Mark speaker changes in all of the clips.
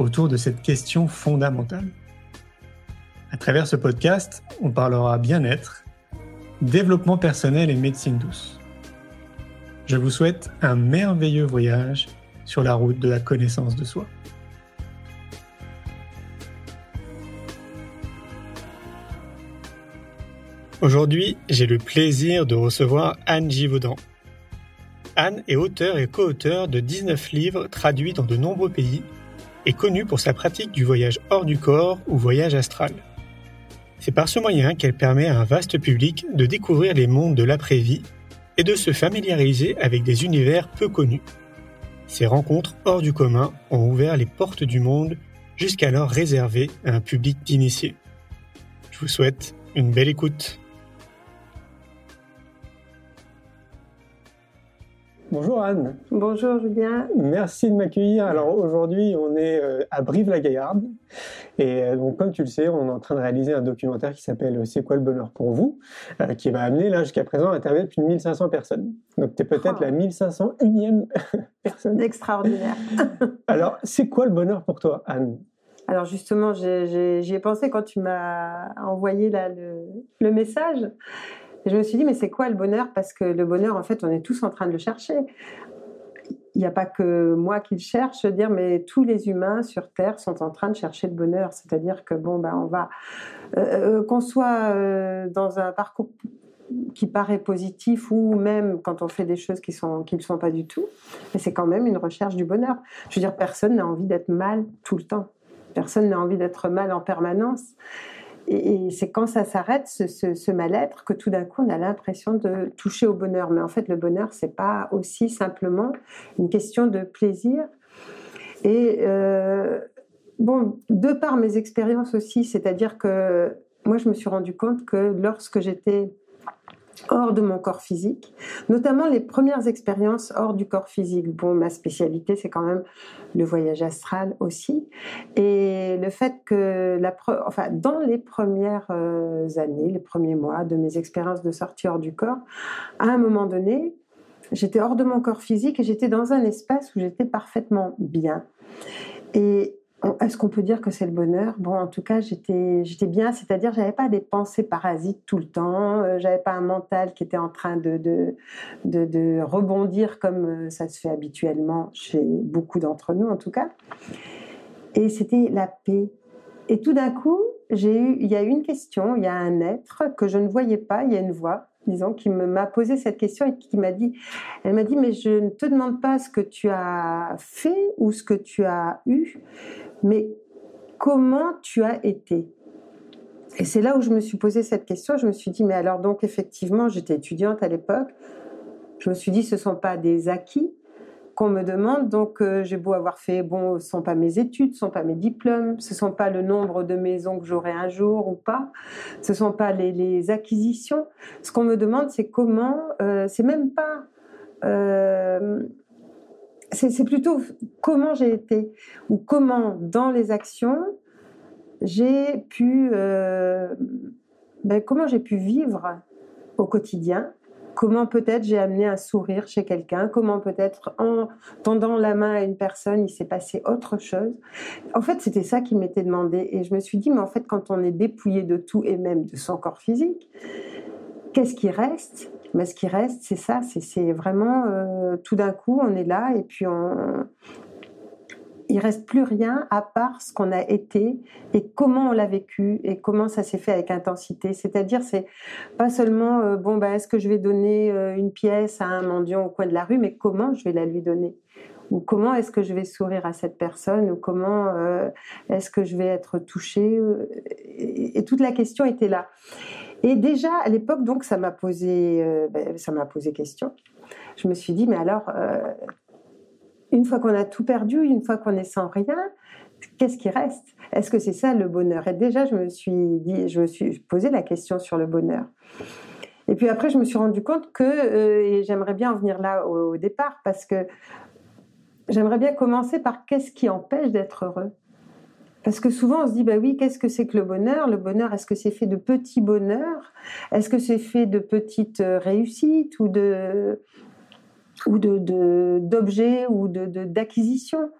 Speaker 1: autour de cette question fondamentale. À travers ce podcast, on parlera bien-être, développement personnel et médecine douce. Je vous souhaite un merveilleux voyage sur la route de la connaissance de soi. Aujourd'hui, j'ai le plaisir de recevoir Anne Givaudan. Anne est auteur et co-auteur de 19 livres traduits dans de nombreux pays et connue pour sa pratique du voyage hors du corps ou voyage astral. C'est par ce moyen qu'elle permet à un vaste public de découvrir les mondes de l'après-vie et de se familiariser avec des univers peu connus. Ces rencontres hors du commun ont ouvert les portes du monde jusqu'alors réservées à un public d'initiés. Je vous souhaite une belle écoute. Bonjour Anne.
Speaker 2: Bonjour Julien.
Speaker 1: Merci de m'accueillir. Alors aujourd'hui, on est euh, à Brive-la-Gaillarde. Et euh, donc, comme tu le sais, on est en train de réaliser un documentaire qui s'appelle euh, C'est quoi le bonheur pour vous qui va amener là jusqu'à présent à interviewer plus de 1500 personnes. Donc, tu es peut-être oh. la 1501e personne.
Speaker 2: Extraordinaire.
Speaker 1: Alors, c'est quoi le bonheur pour toi, Anne?
Speaker 2: Alors justement, j'y ai, pensé quand tu m'as envoyé là, le, le message. Et je me suis dit, mais c'est quoi le bonheur? Parce que le bonheur, en fait, on est tous en train de le chercher. Il n'y a pas que moi qui le cherche, dire, mais tous les humains sur Terre sont en train de chercher le bonheur. C'est-à-dire que, bon, ben, on va. Euh, euh, qu'on soit euh, dans un parcours qui paraît positif ou même quand on fait des choses qui ne sont pas du tout, mais c'est quand même une recherche du bonheur. Je veux dire, personne n'a envie d'être mal tout le temps. Personne n'a envie d'être mal en permanence. Et, c'est quand ça s'arrête, ce, mal-être, que tout d'un coup, on a l'impression de toucher au bonheur. Mais en fait, le bonheur, c'est pas aussi simplement une question de plaisir. Et euh, bon, de par mes expériences aussi, c'est-à-dire que moi, je me suis rendu compte que lorsque j'étais hors de mon corps physique, notamment les premières expériences hors du corps physique. Bon, ma spécialité, c'est quand même le voyage astral aussi. Et le fait que, la enfin, dans les premières euh, années, les premiers mois de mes expériences de sortie hors du corps, à un moment donné, j'étais hors de mon corps physique et j'étais dans un espace où j'étais parfaitement bien. Et est-ce qu'on peut dire que c'est le bonheur? Bon, en tout cas, j'étais, j'étais bien, c'est-à-dire j'avais pas des pensées parasites tout le temps, euh, j'avais pas un mental qui était en train de, de, de, rebondir comme euh, ça se fait habituellement chez beaucoup d'entre nous, en tout cas. Et c'était la paix. Et tout d'un coup, j'ai eu, il y a eu une question, il y a un être que je ne voyais pas, il y a une voix disons, qui m'a posé cette question et qui m'a dit, elle m'a dit, mais je ne te demande pas ce que tu as fait ou ce que tu as eu, mais comment tu as été? Et c'est là où je me suis posé cette question. Je me suis dit, mais alors donc effectivement, j'étais étudiante à l'époque. Je me suis dit, ce ne sont pas des acquis qu'on me demande. Donc euh, j'ai beau avoir fait, bon, ce ne sont pas mes études, ce ne sont pas mes diplômes, ce ne sont pas le nombre de maisons que j'aurai un jour ou pas, ce ne sont pas les, acquisitions. Ce qu'on me demande, c'est comment, euh, c'est même pas... Euh, c'est plutôt comment j'ai été ou comment dans les actions j'ai pu ben, comment j'ai pu vivre au quotidien comment peut-être j'ai amené un sourire chez quelqu'un, comment peut-être en tendant la main à une personne, il s'est passé autre chose. En fait, c'était ça qui m'était demandé. Et je me suis dit, mais en fait, quand on est dépouillé de tout et même de son corps physique, qu'est-ce qui reste? Mais ce qui reste, c'est ça, c'est vraiment euh, tout d'un coup, on est là et puis on, il reste plus rien à part ce qu'on a été et comment on l'a vécu et comment ça s'est fait avec intensité. C'est-à-dire, c'est pas seulement euh, bon, bah, est-ce que je vais donner euh, une pièce à un mendiant au coin de la rue, mais comment je vais la lui donner? Ou comment est-ce que je vais sourire à cette personne? Ou comment est-ce que je vais être touchée? Et, toute la question était là. Et déjà à l'époque, donc ça m'a posé, ben, ça m'a posé question. Je me suis dit, mais alors, une fois qu'on a tout perdu, une fois qu'on est sans rien, qu'est-ce qui reste? Est-ce que c'est ça le bonheur? Et déjà, je me suis dit, je me suis posé la question sur le bonheur. Et puis après, je me suis rendu compte que, euh, et j'aimerais bien en venir là au, départ, parce que j'aimerais bien commencer par qu'est-ce qui empêche d'être heureux? Parce que souvent on se dit, bah oui, qu'est-ce que c'est que le bonheur? Le bonheur, est-ce que c'est fait de petits bonheurs? Est-ce que c'est fait de petites euh, réussites ou de ou de d'objets ou de d'acquisitions?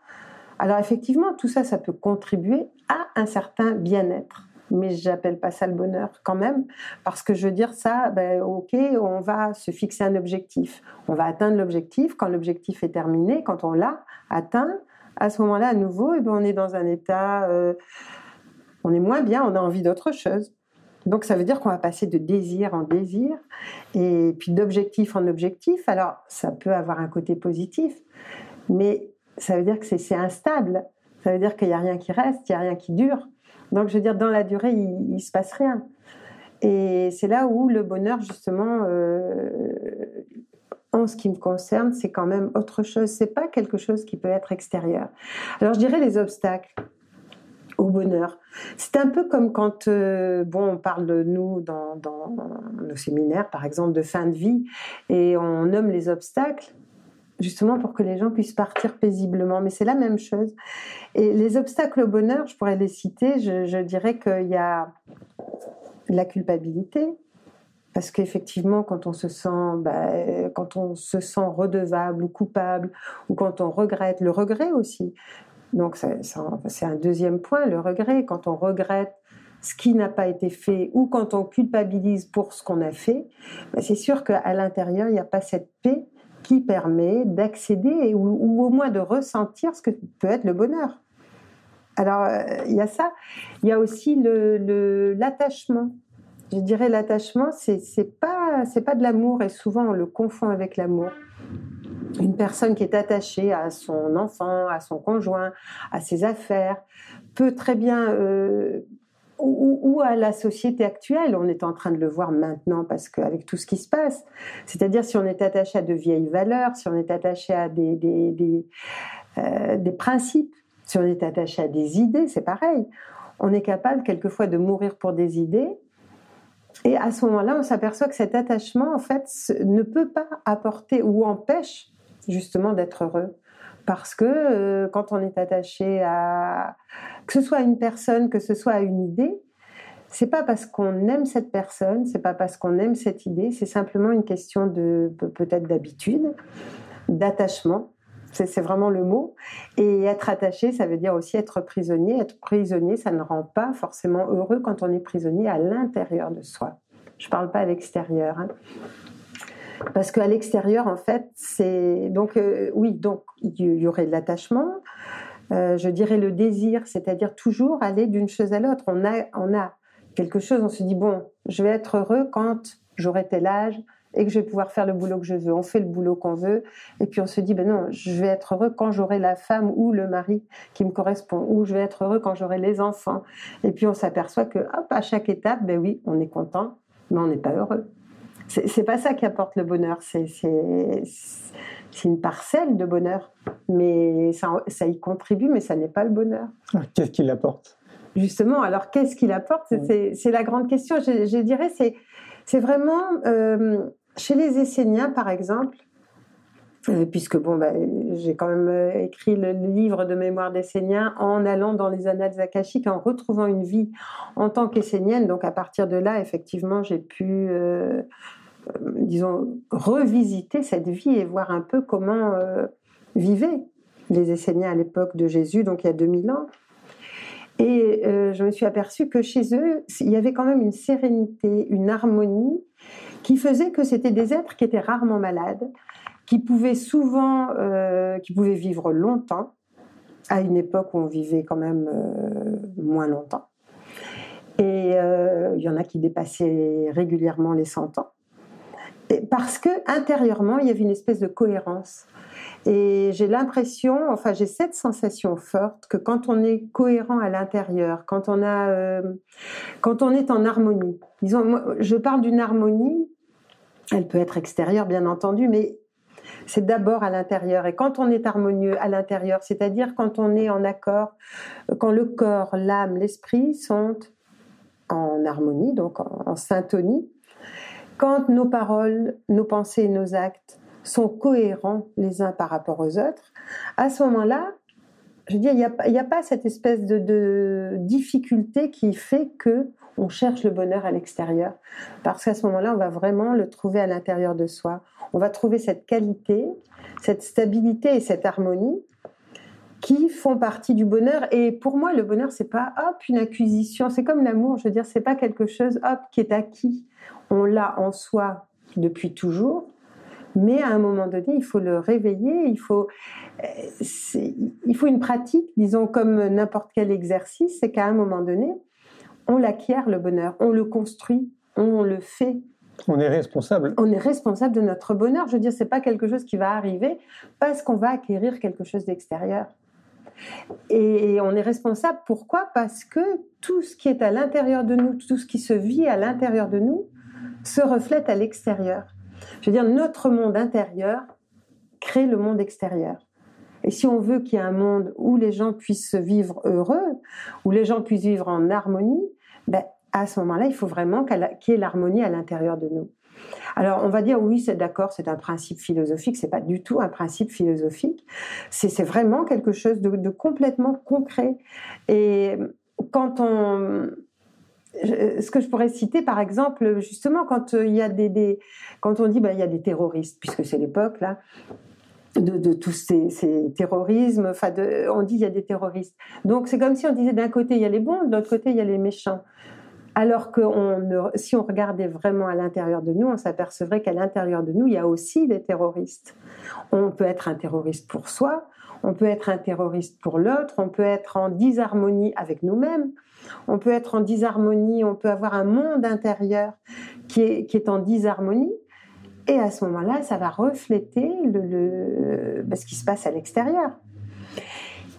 Speaker 2: Alors effectivement, tout ça, ça peut contribuer à un certain bien-être. Mais j'appelle pas ça le bonheur quand même, parce que je veux dire ça, ben, ok, on va se fixer un objectif, on va atteindre l'objectif, quand l'objectif est terminé, quand on l'a atteint, à ce moment-là, à nouveau, eh ben, on est dans un état, euh, on est moins bien, on a envie d'autre chose. Donc ça veut dire qu'on va passer de désir en désir et puis d'objectif en objectif. Alors ça peut avoir un côté positif, mais ça veut dire que c'est instable. Ça veut dire qu'il n'y a rien qui reste, il n'y a rien qui dure. Donc, je veux dire, dans la durée, il, ne se passe rien. Et c'est là où le bonheur, justement, euh, en ce qui me concerne, c'est quand même autre chose. C'est pas quelque chose qui peut être extérieur. Alors, je dirais les obstacles au bonheur. C'est un peu comme quand, euh, bon, on parle de nous dans, dans, nos séminaires, par exemple, de fin de vie, et on nomme les obstacles justement pour que les gens puissent partir paisiblement. Mais c'est la même chose. Et les obstacles au bonheur, je pourrais les citer. Je, dirais qu'il y a la culpabilité, parce qu'effectivement, quand on se sent, bah, quand on se sent redevable ou coupable, ou quand on regrette, le regret aussi. Donc c'est un deuxième point, le regret. Quand on regrette ce qui n'a pas été fait ou quand on culpabilise pour ce qu'on a fait, bah, c'est sûr qu'à l'intérieur, il n'y a pas cette paix qui permet d'accéder ou, au moins de ressentir ce que peut être le bonheur. Alors, euh, il y a ça. Il y a aussi l'attachement. Je dirais l'attachement, c'est pas pas de l'amour et souvent on le confond avec l'amour. Une personne qui est attachée à son enfant, à son conjoint, à ses affaires, peut très bien euh, ou, à la société actuelle. On est en train de le voir maintenant parce qu'avec tout ce qui se passe, c'est-à-dire si on est attaché à de vieilles valeurs, si on est attaché à des, des, des, euh, des principes, si on est attaché à des idées, c'est pareil. On est capable quelquefois de mourir pour des idées. Et à ce moment-là, on s'aperçoit que cet attachement, en fait, ne peut pas apporter ou empêche justement d'être heureux parce que euh, quand on est attaché à que ce soit à une personne, que ce soit à une idée, c'est pas parce qu'on aime cette personne, c'est pas parce qu'on aime cette idée, c'est simplement une question de peut-être d'habitude, d'attachement. C'est vraiment le mot. Et être attaché, ça veut dire aussi être prisonnier. Être prisonnier, ça ne rend pas forcément heureux quand on est prisonnier à l'intérieur de soi. Je ne parle pas à l'extérieur. Hein. Parce qu'à l'extérieur, en fait, c'est donc euh, oui, donc il y aurait de l'attachement. Euh, je dirais le désir, c'est-à-dire toujours aller d'une chose à l'autre. On a, on a quelque chose, on se dit bon, je vais être heureux quand j'aurai tel âge et que je vais pouvoir faire le boulot que je veux. On fait le boulot qu'on veut et puis on se dit ben non, je vais être heureux quand j'aurai la femme ou le mari qui me correspond ou je vais être heureux quand j'aurai les enfants. Et puis on s'aperçoit que hop, à chaque étape, ben oui, on est content, mais on n'est pas heureux. C'est pas ça qui apporte le bonheur, c'est une parcelle de bonheur, mais ça, y contribue, mais ça n'est pas le bonheur.
Speaker 1: Qu'est-ce qu'il apporte?
Speaker 2: Justement, alors qu'est-ce qu'il apporte? C'est la grande question. Je, dirais, c'est vraiment euh, chez les Esséniens, par exemple, euh, puisque bon, bah, j'ai quand même euh, écrit le livre de mémoire d'Esséniens en allant dans les annales akashiques, en retrouvant une vie en tant qu'Essénienne. Donc à partir de là, effectivement, j'ai pu euh, disons, revisiter cette vie et voir un peu comment vivaient les Esséniens à l'époque de Jésus, donc il y a 2000 ans. Et je me suis aperçue que chez eux, il y avait quand même une sérénité, une harmonie qui faisait que c'était des êtres qui étaient rarement malades, qui pouvaient souvent, qui pouvaient vivre longtemps, à une époque où on vivait quand même moins longtemps. Et il y en a qui dépassaient régulièrement les 100 ans parce que intérieurement, il y avait une espèce de cohérence. Et j'ai l'impression, enfin j'ai cette sensation forte que quand on est cohérent à l'intérieur, quand on a, euh, quand on est en harmonie, disons, je parle d'une harmonie, elle peut être extérieure bien entendu, mais c'est d'abord à l'intérieur. Et quand on est harmonieux à l'intérieur, c'est-à-dire quand on est en accord, quand le corps, l'âme, l'esprit sont en harmonie, donc en, syntonie, quand nos paroles, nos pensées nos actes sont cohérents les uns par rapport aux autres, à ce moment-là, je veux dire, il n'y a, pas cette espèce de, difficulté qui fait que on cherche le bonheur à l'extérieur. Parce qu'à ce moment-là, on va vraiment le trouver à l'intérieur de soi. On va trouver cette qualité, cette stabilité et cette harmonie qui font partie du bonheur. Et pour moi, le bonheur, c'est pas hop une acquisition. C'est comme l'amour. Je veux dire, c'est pas quelque chose hop qui est acquis. On l'a en soi depuis toujours. Mais à un moment donné, il faut le réveiller, il faut, il faut une pratique, disons comme n'importe quel exercice, c'est qu'à un moment donné, on l'acquiert le bonheur, on le construit, on le fait.
Speaker 1: On est responsable.
Speaker 2: On est responsable de notre bonheur. Je veux dire, c'est pas quelque chose qui va arriver parce qu'on va acquérir quelque chose d'extérieur. Et on est responsable. Pourquoi? Parce que tout ce qui est à l'intérieur de nous, tout ce qui se vit à l'intérieur de nous, se reflète à l'extérieur. Je veux dire, notre monde intérieur crée le monde extérieur. Et si on veut qu'il y ait un monde où les gens puissent vivre heureux, où les gens puissent vivre en harmonie, ben, à ce moment-là, il faut vraiment qu'il y ait l'harmonie à l'intérieur de nous. Alors, on va dire oui, c'est d'accord, c'est un principe philosophique. C'est pas du tout un principe philosophique. C'est vraiment quelque chose de, complètement concret. Et quand on ce que je pourrais citer, par exemple, justement, quand euh, il y a des, quand on dit il y a des terroristes, puisque c'est l'époque là, de, tous ces, terrorismes. Enfin, on dit il y a des terroristes. Donc c'est comme si on disait d'un côté il y a les bons, de l'autre côté il y a les méchants. Alors que si on regardait vraiment à l'intérieur de nous, on s'apercevrait qu'à l'intérieur de nous, il y a aussi des terroristes. On peut être un terroriste pour soi, on peut être un terroriste pour l'autre, on peut être en disharmonie avec nous-mêmes, on peut être en disharmonie, on peut avoir un monde intérieur qui est, en disharmonie. Et à ce moment-là, ça va refléter bah, ce qui se passe à l'extérieur.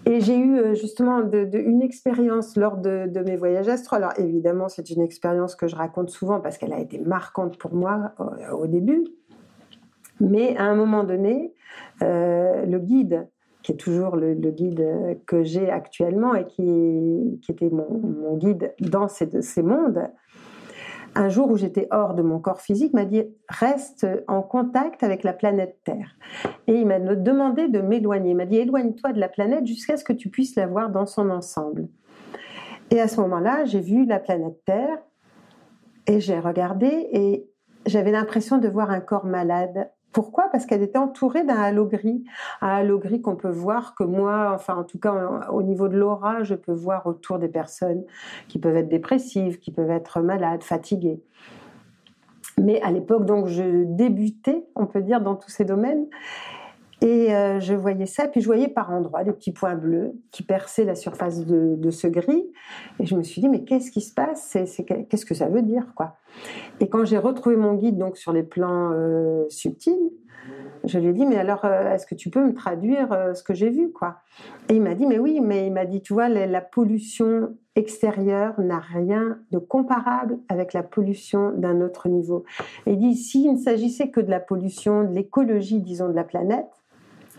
Speaker 2: Et j'ai eu euh, justement une expérience lors de, mes voyages astro. Alors évidemment, c'est une expérience que je raconte souvent parce qu'elle a été marquante pour moi euh, au, début. Mais à un moment donné, euh, le guide qui est toujours le, guide que j'ai actuellement et qui, était mon, guide dans ces mondes, un jour où j'étais hors de mon corps physique, m'a dit reste en contact avec la planète Terre. Et il m'a demandé de m'éloigner. Il m'a dit éloigne-toi de la planète jusqu'à ce que tu puisses la voir dans son ensemble. Et à ce moment-là, j'ai vu la planète Terre et j'ai regardé et j'avais l'impression de voir un corps malade pourquoi? Parce qu'elle était entourée d'un halo gris, un halo gris qu'on peut voir, que moi, enfin en tout cas au niveau de l'aura, je peux voir autour des personnes qui peuvent être dépressives, qui peuvent être malades, fatiguées. Mais à l'époque, donc, je débutais, on peut dire, dans tous ces domaines. Et euh, je voyais ça, puis je voyais par endroits des petits points bleus qui perçaient la surface de, ce gris. Et je me suis dit, mais qu'est-ce qui se passe? Qu'est-ce que ça veut dire Et quand j'ai retrouvé mon guide donc sur les plans euh, subtils, je lui ai dit, mais alors, euh, est-ce que tu peux me traduire ce que j'ai vu Et il m'a dit, mais oui, mais il m'a dit, tu vois, la, pollution extérieure n'a rien de comparable avec la pollution d'un autre niveau. Il dit, s'il ne s'agissait que de la pollution, de l'écologie, disons, de la planète,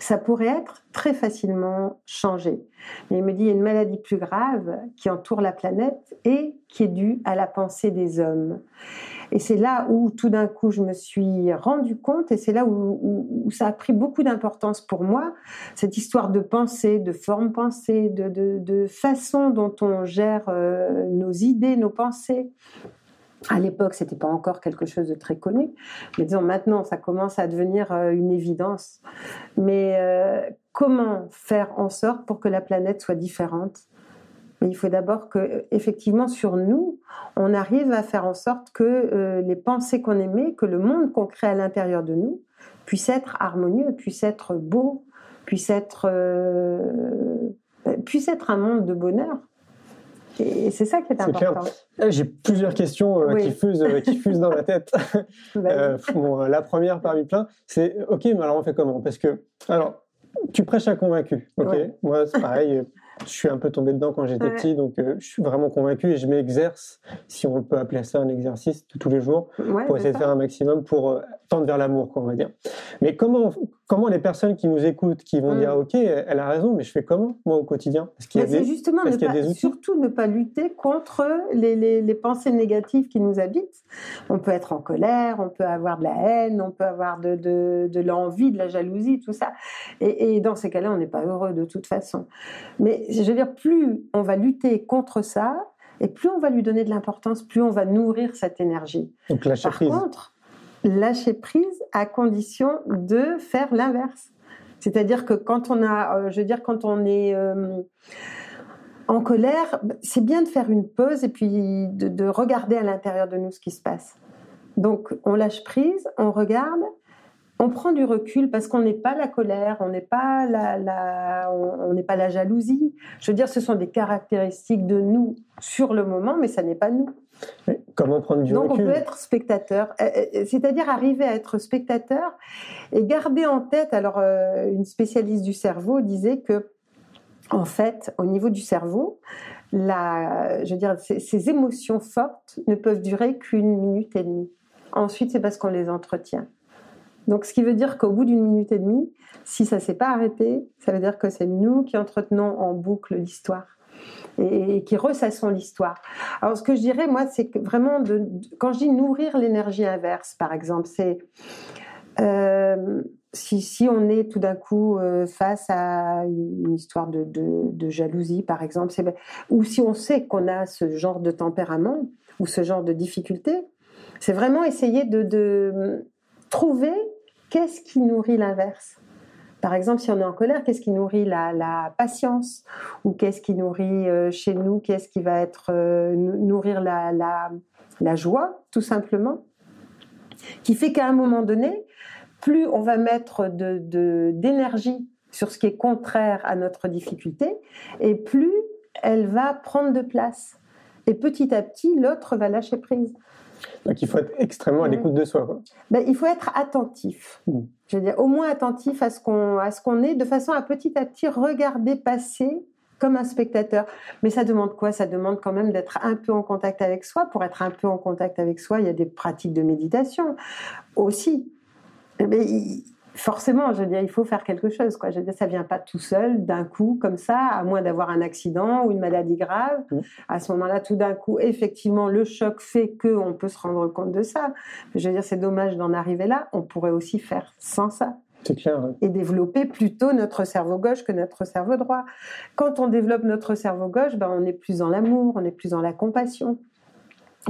Speaker 2: ça pourrait être très facilement changé. Mais il me dit, il y a une maladie plus grave qui entoure la planète et qui est due à la pensée des hommes. Et c'est là où tout d'un coup je me suis rendu compte, et c'est là où, ça a pris beaucoup d'importance pour moi, cette histoire de pensée, de forme pensée, de, façon dont on gère euh, nos idées, nos pensées. À l'époque, c'était pas encore quelque chose de très connu, mais disons maintenant, ça commence à devenir euh, une évidence. Mais euh, comment faire en sorte pour que la planète soit différente? Mais il faut d'abord que, effectivement, sur nous, on arrive à faire en sorte que euh, les pensées qu'on émet, que le monde qu'on crée à l'intérieur de nous, puisse être harmonieux, puisse être beau, puisse être, puisse être un monde de bonheur. Et c'est ça qui est, important.
Speaker 1: Eh, j'ai plusieurs questions euh, qui, fusent, euh, qui fusent dans ma tête. euh, la première parmi plein, c'est OK, mais alors on fait comment? Parce que, alors, tu prêches à convaincu. OK, moi c'est pareil. je suis un peu tombé dedans quand j'étais petit, donc euh, je suis vraiment convaincu et je m'exerce, si on peut appeler ça un exercice, tous les jours, pour essayer de faire un maximum pour tendre vers l'amour, on va dire. Mais comment, comment les personnes qui nous écoutent, qui vont
Speaker 2: Mm.
Speaker 1: dire, ok, elle a raison, mais je fais comment moi au quotidien? Est-ce qu'il y a
Speaker 2: c'est
Speaker 1: des-
Speaker 2: justement ne
Speaker 1: y a des
Speaker 2: surtout ne pas lutter contre les, les- les pensées négatives qui nous habitent. On peut être en colère, on peut avoir de la haine, on peut avoir de, de, de l'envie, de la jalousie, tout ça. Et, et dans ces cas-là, on n'est pas heureux de toute façon. Mais je veux dire, plus on va lutter contre ça, et plus on va lui donner de l'importance, plus on va nourrir cette énergie.
Speaker 1: Donc lâcher
Speaker 2: Par
Speaker 1: prise.
Speaker 2: contre, lâcher prise à condition de faire l'inverse. C'est-à-dire que quand on a, euh, je veux dire, quand on est euh, en colère, c'est bien de faire une pause et puis de, de regarder à l'intérieur de nous ce qui se passe. Donc, on lâche prise, on regarde, on prend du recul parce qu'on n'est pas la colère, on n'est pas la, la- on n'est pas la jalousie. Je veux dire, ce sont des caractéristiques de nous sur le moment, mais ça n'est pas nous.
Speaker 1: Comment prendre du
Speaker 2: Donc
Speaker 1: recul
Speaker 2: on peut être spectateur, Euh, euh, c'est-à-dire arriver à être spectateur et garder en tête. Alors euh, une spécialiste du cerveau disait que en fait, au niveau du cerveau, la, je veux dire, ces, ces émotions fortes ne peuvent durer qu'une minute et demie. Ensuite, c'est parce qu'on les entretient. Donc, ce qui veut dire qu'au bout d'une minute et demie, si ça s'est pas arrêté, ça veut dire que c'est nous qui entretenons en boucle l'histoire et, qui ressassons l'histoire. Alors, ce que je dirais, moi, c'est vraiment, quand je dis nourrir l'énergie inverse, par exemple, c'est euh, si, on est tout d'un coup euh, face à une histoire de, jalousie, par exemple, ou si on sait qu'on a ce genre de tempérament ou ce genre de difficulté, c'est vraiment essayer de trouver qu'est-ce qui nourrit l'inverse. Par exemple, si on est en colère, qu'est-ce qui nourrit la, la patience Ou qu'est-ce qui nourrit euh, chez nous Qu'est-ce qui va être euh, nou- nourrir la, joie, tout simplement Qui fait qu'à un moment donné, plus on va mettre de- de- d'énergie sur ce qui est contraire à notre difficulté, et plus elle va prendre de place. Et petit à petit, l'autre va lâcher prise.
Speaker 1: Donc il faut être extrêmement à l'écoute de soi. quoi.
Speaker 2: Ben, il faut être attentif.
Speaker 1: Mm.
Speaker 2: Je veux dire, au moins attentif à ce qu'on à ce qu'on est, de façon à petit à petit regarder passer comme un spectateur. Mais ça demande quoi? Ça demande quand même d'être un peu en contact avec soi. Pour être un peu en contact avec soi, il y a des pratiques de méditation aussi. Mais il- forcément, je veux dire, il faut faire quelque chose. Quoi. Je veux dire, ça vient pas tout seul, d'un coup, comme ça, à moins d'avoir un accident ou une maladie grave.
Speaker 1: Mm.
Speaker 2: À ce moment-là, tout d'un coup, effectivement, le choc fait que on peut se rendre compte de ça. Je veux dire, c'est dommage d'en arriver là. On pourrait aussi faire sans ça
Speaker 1: C'est clair. hein.
Speaker 2: et développer plutôt notre cerveau gauche que notre cerveau droit. Quand on développe notre cerveau gauche, ben, on est plus dans l'amour, on est plus dans la compassion.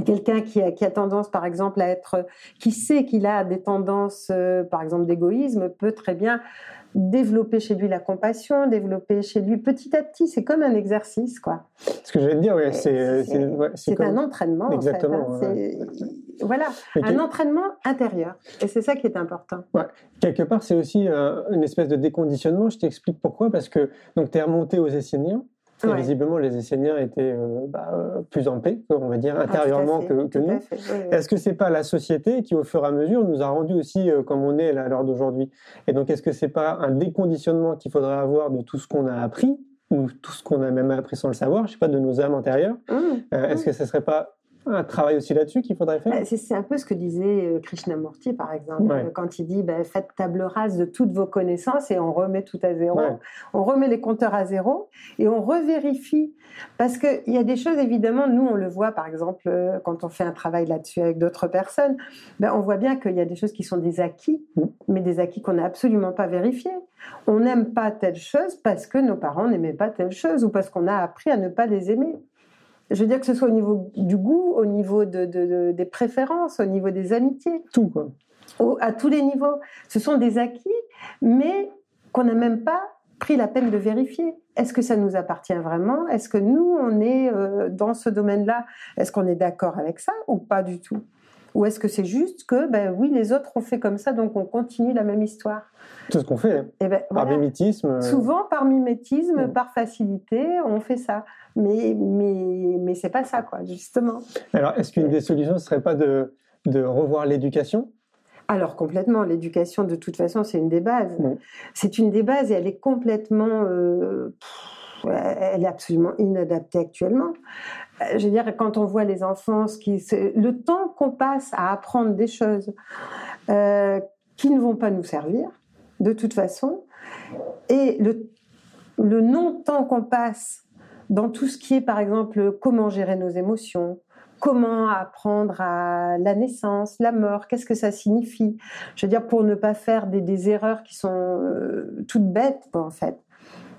Speaker 2: Quelqu'un qui a, qui a tendance, par exemple, à être, qui sait qu'il a des tendances, euh, par exemple, d'égoïsme, peut très bien développer chez lui la compassion, développer chez lui petit à petit. C'est comme un exercice, quoi.
Speaker 1: Ce que j'allais dire, ouais,
Speaker 2: Et
Speaker 1: c'est
Speaker 2: c'est-
Speaker 1: ouais, comme-
Speaker 2: un entraînement,
Speaker 1: Exactement,
Speaker 2: en fait. hein.
Speaker 1: ouais.
Speaker 2: Voilà, un entraînement intérieur. Et c'est ça qui est important.
Speaker 1: quelque part, c'est aussi euh, une espèce de déconditionnement. Je t'explique pourquoi. Parce que donc tu es remonté aux Esséniens. Et
Speaker 2: Ouais.
Speaker 1: visiblement, les Esséniens étaient euh, bah, euh, plus en paix, on va dire,
Speaker 2: Ah,
Speaker 1: intérieurement que, nous.
Speaker 2: fait, oui, oui.
Speaker 1: Est-ce que c'est pas la société qui, au fur et à mesure, nous a rendu aussi euh, comme on est là, à l'heure d'aujourd'hui? Et donc, est-ce que c'est pas un déconditionnement qu'il faudrait avoir de tout ce qu'on a appris ou tout ce qu'on a même appris sans le savoir, je sais pas, de nos âmes antérieures?
Speaker 2: Mmh.
Speaker 1: Euh, Est-ce que ce serait pas un travail aussi là-dessus qu'il faudrait faire
Speaker 2: Bah, C'est un peu ce que disait euh, Krishnamurti, par exemple,
Speaker 1: Ouais.
Speaker 2: euh, quand il dit bah, faites table rase de toutes vos connaissances et on remet tout à zéro.
Speaker 1: Ouais.
Speaker 2: On remet les compteurs à zéro et on revérifie. Parce qu'il y a des choses, évidemment, nous, on le voit, par exemple, euh, quand on fait un travail là-dessus avec d'autres personnes, ben, on voit bien qu'il y a des choses qui sont des acquis,
Speaker 1: Mm.
Speaker 2: mais des acquis qu'on n'a absolument pas vérifiés. On n'aime pas telle chose parce que nos parents n'aimaient pas telle chose ou parce qu'on a appris à ne pas les aimer. Je veux dire que ce soit au niveau du goût, au niveau de, de- de- des préférences, au niveau des amitiés,
Speaker 1: Tout, quoi.
Speaker 2: au- à tous les niveaux. Ce sont des acquis, mais qu'on n'a même pas pris la peine de vérifier. Est-ce que ça nous appartient vraiment? Est-ce que nous, on est euh, dans ce domaine-là? Est-ce qu'on est d'accord avec ça ou pas du tout? Ou est-ce que c'est juste que, ben oui, les autres ont fait comme ça, donc on continue la même histoire?
Speaker 1: Tout ce qu'on fait, hein.
Speaker 2: Et ben,
Speaker 1: par
Speaker 2: voilà.
Speaker 1: mimétisme. euh,
Speaker 2: Souvent, par mimétisme, par facilité, on fait ça. Mais, mais, mais c'est pas ça, quoi, justement.
Speaker 1: Alors, est-ce qu'une des solutions ne serait pas de, de revoir l'éducation?
Speaker 2: Alors complètement, l'éducation de toute façon c'est une des bases. C'est une des bases et elle est complètement, euh, elle est absolument inadaptée actuellement. Euh, Je veux dire quand on voit les enfants, le temps qu'on passe à apprendre des choses, euh, qui ne vont pas nous servir, de toute façon. Et le, non-temps qu'on passe dans tout ce qui est, par exemple, comment gérer nos émotions, comment apprendre à la naissance, la mort, qu'est-ce que ça signifie? Je veux dire, pour ne pas faire des, erreurs qui sont euh, toutes bêtes, en fait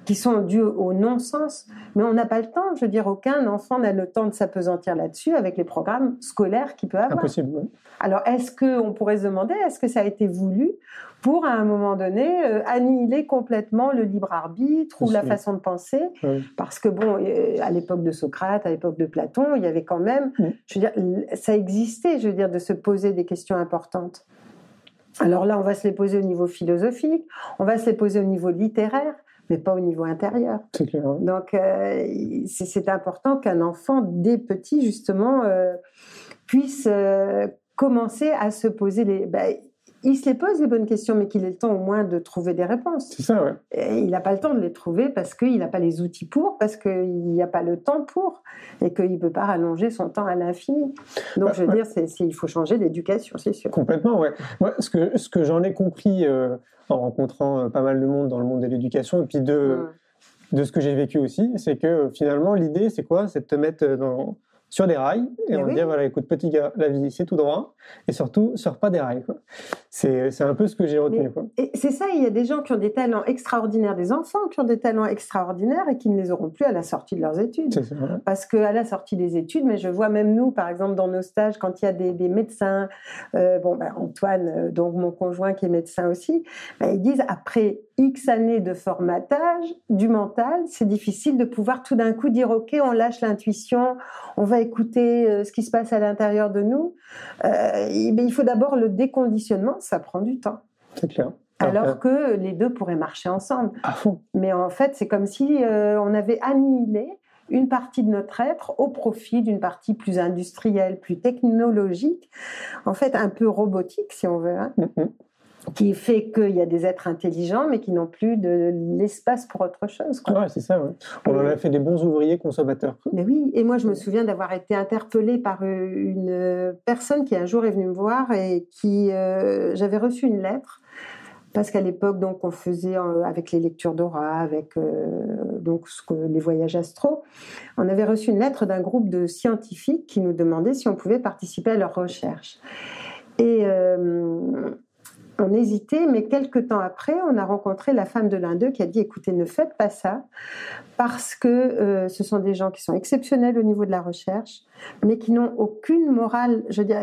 Speaker 2: qui sont dues au non-sens, mais on n'a pas le temps. Je veux dire, aucun enfant n'a le temps de s'apesantir là-dessus avec les programmes scolaires qu'il peut avoir.
Speaker 1: Impossible. oui.
Speaker 2: Alors, est-ce qu'on pourrait se demander, est-ce que ça a été voulu pour, à un moment donné, euh, annihiler complètement le libre arbitre ou la façon de penser?
Speaker 1: Oui.
Speaker 2: Parce que, bon, euh, à l'époque de Socrate, à l'époque de Platon, il y avait quand même,
Speaker 1: Mm.
Speaker 2: je veux dire, ça existait, je veux dire, de se poser des questions importantes. Alors là, on va se les poser au niveau philosophique, on va se les poser au niveau littéraire, mais pas au niveau intérieur.
Speaker 1: C'est clair. hein.
Speaker 2: Donc, euh, c'est important qu'un enfant, dès petit, justement, euh, puisse euh, commencer à se poser les. ben, il se les pose les bonnes questions, mais qu'il ait le temps au moins de trouver des réponses.
Speaker 1: C'est ça, ouais.
Speaker 2: Et il n'a pas le temps de les trouver parce qu'il n'a pas les outils pour, parce qu'il n'y a pas le temps pour, et qu'il ne peut pas rallonger son temps à l'infini. Donc,
Speaker 1: Bah,
Speaker 2: je veux
Speaker 1: ouais.
Speaker 2: dire, il faut changer d'éducation, c'est sûr.
Speaker 1: Complètement, ouais. Moi, ce que, ce que j'en ai compris euh, en rencontrant euh, pas mal de monde dans le monde de l'éducation, et puis de, de ce que j'ai vécu aussi, c'est que finalement, l'idée, c'est quoi? C'est de te mettre euh, dans, sur des rails et
Speaker 2: Mais
Speaker 1: on
Speaker 2: oui.
Speaker 1: dire, voilà, écoute, petit gars, la vie, c'est tout droit, et surtout, sors pas des rails. C'est c'est un peu ce que j'ai retenu. Quoi.
Speaker 2: Et c'est ça, il y a des gens qui ont des talents extraordinaires, des enfants qui ont des talents extraordinaires et qui ne les auront plus à la sortie de leurs études. Parce qu'à la sortie des études, mais je vois même nous, par exemple, dans nos stages, quand il y a des, des médecins, euh, bon, ben, Antoine, euh, donc mon conjoint qui est médecin aussi, ben, ils disent après X années de formatage du mental, c'est difficile de pouvoir tout d'un coup dire ok, on lâche l'intuition, on va écouter euh, ce qui se passe à l'intérieur de nous. Euh, et- mais il faut d'abord le déconditionnement, ça prend du temps.
Speaker 1: C'est clair.
Speaker 2: Alors que les deux pourraient marcher ensemble.
Speaker 1: À fond.
Speaker 2: Mais en fait, c'est comme si euh, on avait annihilé une partie de notre être au profit d'une partie plus industrielle, plus technologique, en fait un peu robotique si on veut, hein,
Speaker 1: Mm, mm.
Speaker 2: Qui fait qu'il y a des êtres intelligents mais qui n'ont plus de l'espace pour autre chose. quoi.
Speaker 1: Ouais, c'est ça, ouais. On en a fait des bons ouvriers consommateurs.
Speaker 2: Mais oui, et moi je me souviens d'avoir été interpellée par euh, une personne qui un jour est venue me voir et qui euh, j'avais reçu une lettre parce qu'à l'époque donc on faisait euh, avec les lectures d'aura, avec euh, donc ce que, les voyages astro, on avait reçu une lettre d'un groupe de scientifiques qui nous demandait si on pouvait participer à leurs recherches. Et euh, on hésitait, mais quelques temps après, on a rencontré la femme de l'un d'eux qui a dit écoutez, ne faites pas ça, parce que euh, ce sont des gens qui sont exceptionnels au niveau de la recherche, mais qui n'ont aucune morale. Je veux dire,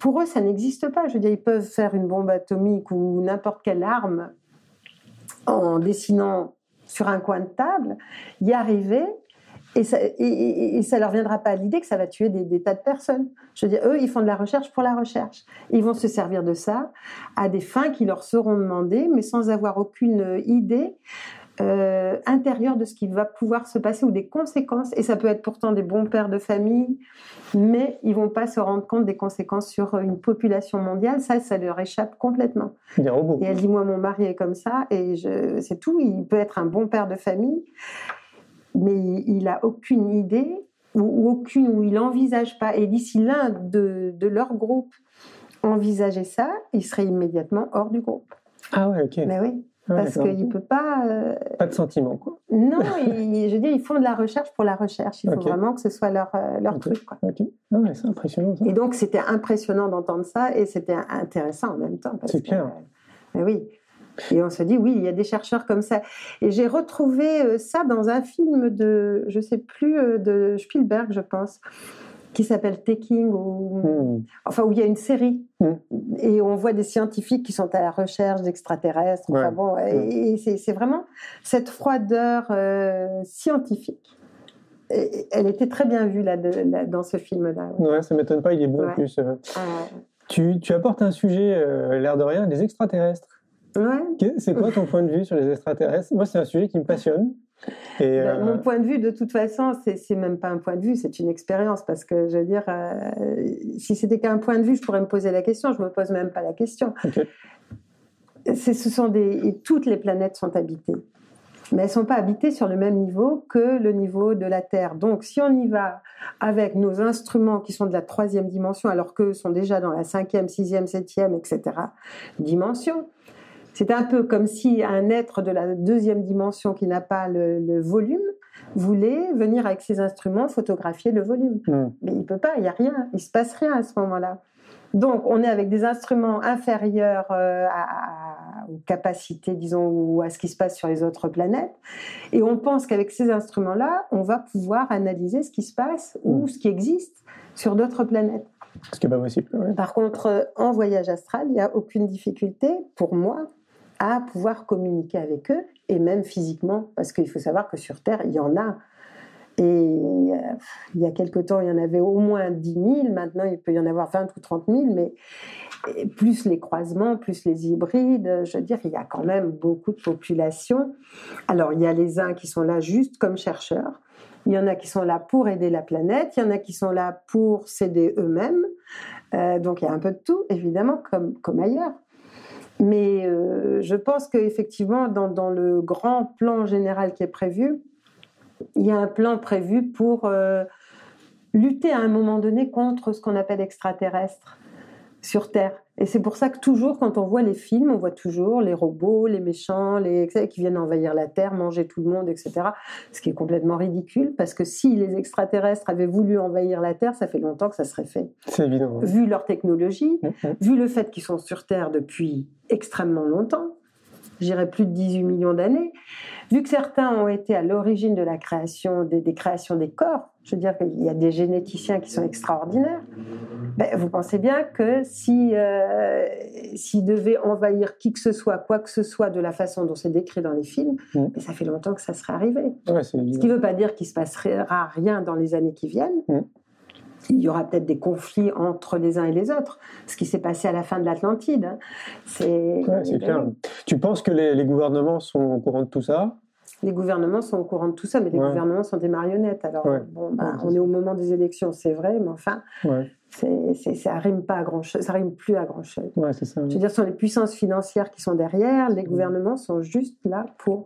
Speaker 2: pour eux, ça n'existe pas. Je veux dire, ils peuvent faire une bombe atomique ou n'importe quelle arme en dessinant sur un coin de table, y arriver. Et ça, et, et- et ça leur viendra pas à l'idée que ça va tuer des, des tas de personnes. Je veux dire, eux, ils font de la recherche pour la recherche. Ils vont se servir de ça à des fins qui leur seront demandées, mais sans avoir aucune idée euh, intérieure de ce qui va pouvoir se passer ou des conséquences. Et ça peut être pourtant des bons pères de famille, mais ils vont pas se rendre compte des conséquences sur une population mondiale. Ça, ça leur échappe complètement.
Speaker 1: Des robots.
Speaker 2: Et elle dit, moi, mon mari est comme ça, et c'est tout. Il peut être un bon père de famille, mais il n'a aucune idée ou, ou aucune ou il n'envisage pas. Et d'ici l'un de, de leur groupe envisageait ça, il serait immédiatement hors du groupe.
Speaker 1: Ah ouais, ok.
Speaker 2: Mais oui,
Speaker 1: Ah,
Speaker 2: parce qu'il peut pas. euh,
Speaker 1: Pas de sentiment, quoi.
Speaker 2: non, il- je veux dire, ils font de la recherche pour la recherche. Il faut
Speaker 1: Ok.
Speaker 2: vraiment que ce soit leur, euh, leur truc. Quoi.
Speaker 1: Ok. Ah ouais, c'est impressionnant, ça.
Speaker 2: Et donc, c'était impressionnant d'entendre ça et c'était intéressant en même temps.
Speaker 1: C'est clair.
Speaker 2: euh, oui. Et on se dit, oui, il y a des chercheurs comme ça. Et j'ai retrouvé euh, ça dans un film de, je sais plus, euh, de Spielberg, je pense, qui s'appelle Taking, ou,
Speaker 1: Hmm.
Speaker 2: enfin, où il y a une série.
Speaker 1: Mm.
Speaker 2: Et on voit des scientifiques qui sont à la recherche d'extraterrestres. Enfin bon, et, et c'est vraiment cette froideur euh, scientifique. Et- elle était très bien vue là, de- là, dans ce film-là. ouais.
Speaker 1: Ouais, ça m'étonne pas, il est bon en
Speaker 2: Ouais.
Speaker 1: plus. euh.
Speaker 2: Ah,
Speaker 1: Tu, tu apportes un sujet, euh, l'air de rien, des extraterrestres.
Speaker 2: Ouais.
Speaker 1: C'est quoi ton point de vue sur les extraterrestres? Moi, c'est un sujet qui me passionne. Et,
Speaker 2: Ben,
Speaker 1: euh,
Speaker 2: Mon point de vue, de toute façon, c'est même pas un point de vue, c'est une expérience. Parce que, je veux dire, euh, si c'était qu'un point de vue, je pourrais me poser la question. Je me pose même pas la question. Ce sont des, et toutes les planètes sont habitées. mais elles sont pas habitées sur le même niveau que le niveau de la Terre. Donc, si on y va avec nos instruments qui sont de la troisième dimension, alors qu'eux sont déjà dans la cinquième, sixième, septième, etc., dimension, c'est un peu comme si un être de la deuxième dimension qui n'a pas le, volume voulait venir avec ses instruments photographier le volume.
Speaker 1: Hmm.
Speaker 2: Mais il peut pas, il y a rien, il se passe rien à ce moment-là. Donc, on est avec des instruments inférieurs euh, à, aux capacités, disons, ou à ce qui se passe sur les autres planètes. Et on pense qu'avec ces instruments-là, on va pouvoir analyser ce qui se passe ou
Speaker 1: Mm.
Speaker 2: ce qui existe sur d'autres planètes.
Speaker 1: Ce qui n'est pas possible. ouais.
Speaker 2: Par contre, en voyage astral, il n'y a aucune difficulté pour moi à pouvoir communiquer avec eux, et même physiquement, parce qu'il faut savoir que sur Terre, il y en a. Et euh, il y a quelque temps, il y en avait au moins 10 000, maintenant il peut y en avoir 20 ou 30 000, mais plus les croisements, plus les hybrides, je veux dire, il y a quand même beaucoup de populations. Alors, il y a les uns qui sont là juste comme chercheurs, il y en a qui sont là pour aider la planète, il y en a qui sont là pour s'aider eux-mêmes. Euh, donc, il y a un peu de tout, évidemment, comme, comme ailleurs. Mais euh, je pense qu'effectivement, dans, dans le grand plan général qui est prévu, il y a un plan prévu pour euh, lutter à un moment donné contre ce qu'on appelle extraterrestre sur Terre. Et c'est pour ça que toujours, quand on voit les films, on voit toujours les robots, les méchants, les etc., qui viennent envahir la Terre, manger tout le monde, etc. Ce qui est complètement ridicule, parce que si les extraterrestres avaient voulu envahir la Terre, ça fait longtemps que ça serait fait.
Speaker 1: C'est évident.
Speaker 2: Vu leur technologie,
Speaker 1: Mhm.
Speaker 2: vu le fait qu'ils sont sur Terre depuis extrêmement longtemps, je dirais plus de 18 millions d'années, vu que certains ont été à l'origine de la création des, des créations des corps, je veux dire qu'il y a des généticiens qui sont extraordinaires, ben, vous pensez bien que si euh, s'ils devaient envahir qui que ce soit, quoi que ce soit de la façon dont c'est décrit dans les films,
Speaker 1: Mhm.
Speaker 2: ben, ça fait longtemps que ça serait arrivé.
Speaker 1: Ouais,
Speaker 2: Ce qui ne veut pas dire qu'il se passera rien dans les années qui viennent.
Speaker 1: Mm.
Speaker 2: Il y aura peut-être des conflits entre les uns et les autres, ce qui s'est passé à la fin de l'Atlantide. hein. C'est
Speaker 1: Ouais, clair. Tu penses que les, les gouvernements sont au courant de tout ça?
Speaker 2: Les gouvernements sont au courant de tout ça, mais les
Speaker 1: Ouais.
Speaker 2: gouvernements sont des marionnettes. Alors,
Speaker 1: Ouais.
Speaker 2: bon, bah, on est au moment des élections, c'est vrai, mais enfin, c'est, ça rime pas à grand chose, ça rime plus à grand chose. Je veux dire, ce sont les puissances financières qui sont derrière. Les gouvernements sont juste là pour.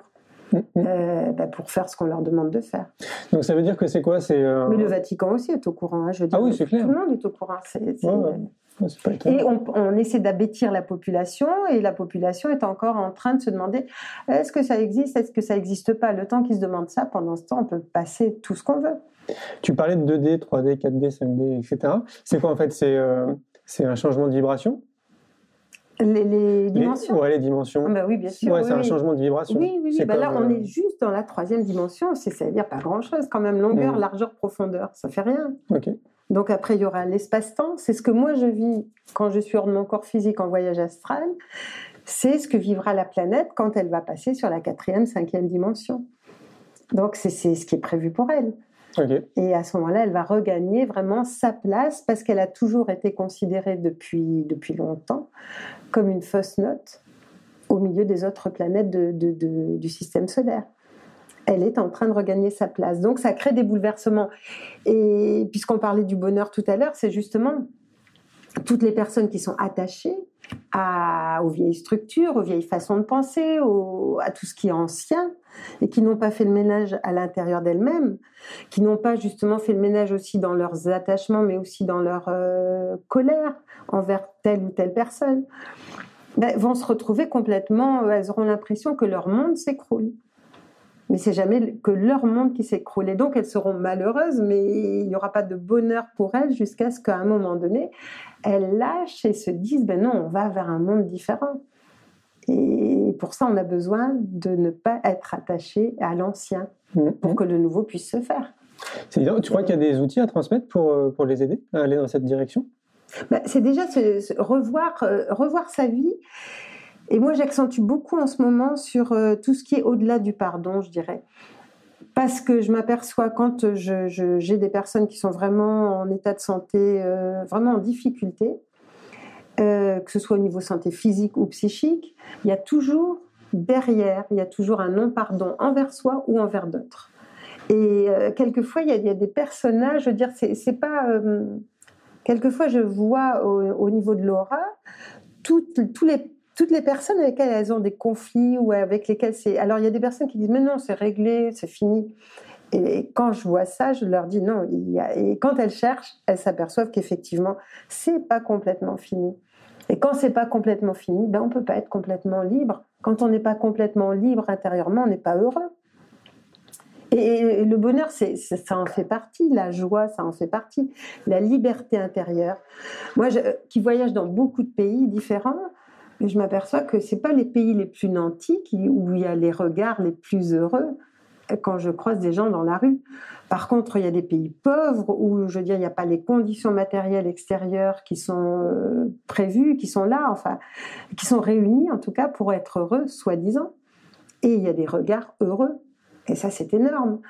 Speaker 2: Euh, bah, pour faire ce qu'on leur demande de faire.
Speaker 1: Donc ça veut dire que c'est quoi? C'est euh,
Speaker 2: Mais le Vatican aussi est au courant. hein, je veux dire,
Speaker 1: Ah oui, c'est clair.
Speaker 2: Tout le monde est au courant. C'est- c'est-
Speaker 1: Ouais, ouais. ouais, c'est pas étonnant.
Speaker 2: Et on, on essaie d'abêtir la population, et la population est encore en train de se demander est-ce que ça existe, est-ce que ça n'existe pas? Le temps qu'ils se demandent ça, pendant ce temps, on peut passer tout ce qu'on veut.
Speaker 1: Tu parlais de 2D, 3D, 4D, 5D, etc. C'est quoi en fait? C'est euh, c'est un changement de vibration?
Speaker 2: Les, les
Speaker 1: Les-
Speaker 2: dimensions
Speaker 1: Ouais, les dimensions.
Speaker 2: Ah bah Oui, bien sûr.
Speaker 1: ouais,
Speaker 2: oui,
Speaker 1: c'est un changement de vibration.
Speaker 2: Oui, oui, oui. Bah là, on
Speaker 1: euh,
Speaker 2: est juste dans la troisième dimension, c'est- c'est-à-dire pas grand-chose, quand même, longueur,
Speaker 1: Mhm.
Speaker 2: largeur, profondeur, ça fait rien.
Speaker 1: Ok.
Speaker 2: Donc après, il y aura l'espace-temps. C'est ce que moi je vis quand je suis hors de mon corps physique en voyage astral. C'est ce que vivra la planète quand elle va passer sur la quatrième, cinquième dimension. Donc c'est ce qui est prévu pour elle. Et à ce moment-là, elle va regagner vraiment sa place parce qu'elle a toujours été considérée depuis, depuis longtemps comme une fausse note au milieu des autres planètes du système solaire. Elle est en train de regagner sa place. Donc ça crée des bouleversements. Et puisqu'on parlait du bonheur tout à l'heure, c'est justement toutes les personnes qui sont attachées aux vieilles structures, aux vieilles façons de penser, à tout ce qui est ancien, et qui n'ont pas fait le ménage à l'intérieur d'elles-mêmes, qui n'ont pas justement fait le ménage aussi dans leurs attachements, mais aussi dans leur euh, colère envers telle ou telle personne, ben, vont se retrouver complètement, elles auront l'impression que leur monde s'écroule. Mais c'est jamais que leur monde qui s'écroule. Et donc elles seront malheureuses, mais il n'y aura pas de bonheur pour elles jusqu'à ce qu'à un moment donné, elles lâchent et se disent, ben non, on va vers un monde différent. Et pour ça, on a besoin de ne pas être attaché à l'ancien
Speaker 1: Mhm.
Speaker 2: pour que le nouveau puisse se faire.
Speaker 1: C'est évident. Tu crois qu'il y a des outils à transmettre pour, euh, pour les aider à aller dans cette direction?
Speaker 2: Bah, c'est déjà se- se- revoir, euh, revoir sa vie. Et moi, j'accentue beaucoup en ce moment sur euh, tout ce qui est au-delà du pardon, je dirais. Parce que je m'aperçois quand j'ai des personnes qui sont vraiment en état de santé, euh, vraiment en difficulté, euh, que ce soit au niveau santé physique ou psychique, il y a toujours derrière, il y a toujours un non-pardon envers soi ou envers d'autres. Et quelquefois, il y, a, des personnages, je veux dire, c'est pas. quelquefois, je vois au, au niveau de l'aura tous les toutes les personnes avec lesquelles elles ont des conflits ou avec lesquelles c'est. Alors, il y a des personnes qui disent Mais non, c'est réglé, c'est fini. Et quand je vois ça, je leur dis non. Il y a... Et quand elles cherchent, elles s'aperçoivent qu'effectivement, c'est pas complètement fini. Et quand c'est pas complètement fini, ben on peut pas être complètement libre. Quand on n'est pas complètement libre intérieurement, on n'est pas heureux. Et le bonheur, c'est, ça en fait partie. La joie, ça en fait partie. La liberté intérieure. Moi, je, qui voyage dans beaucoup de pays différents, je m'aperçois que c'est pas les pays les plus nantis où il y a les regards les plus heureux quand je croise des gens dans la rue. Par contre, il y a des pays pauvres où, je veux dire, il n'y a pas les conditions matérielles extérieures qui sont euh, prévues, qui sont là, enfin, qui sont réunies en tout cas pour être heureux, soi-disant. Et il y a des regards heureux. Et ça, c'est énorme.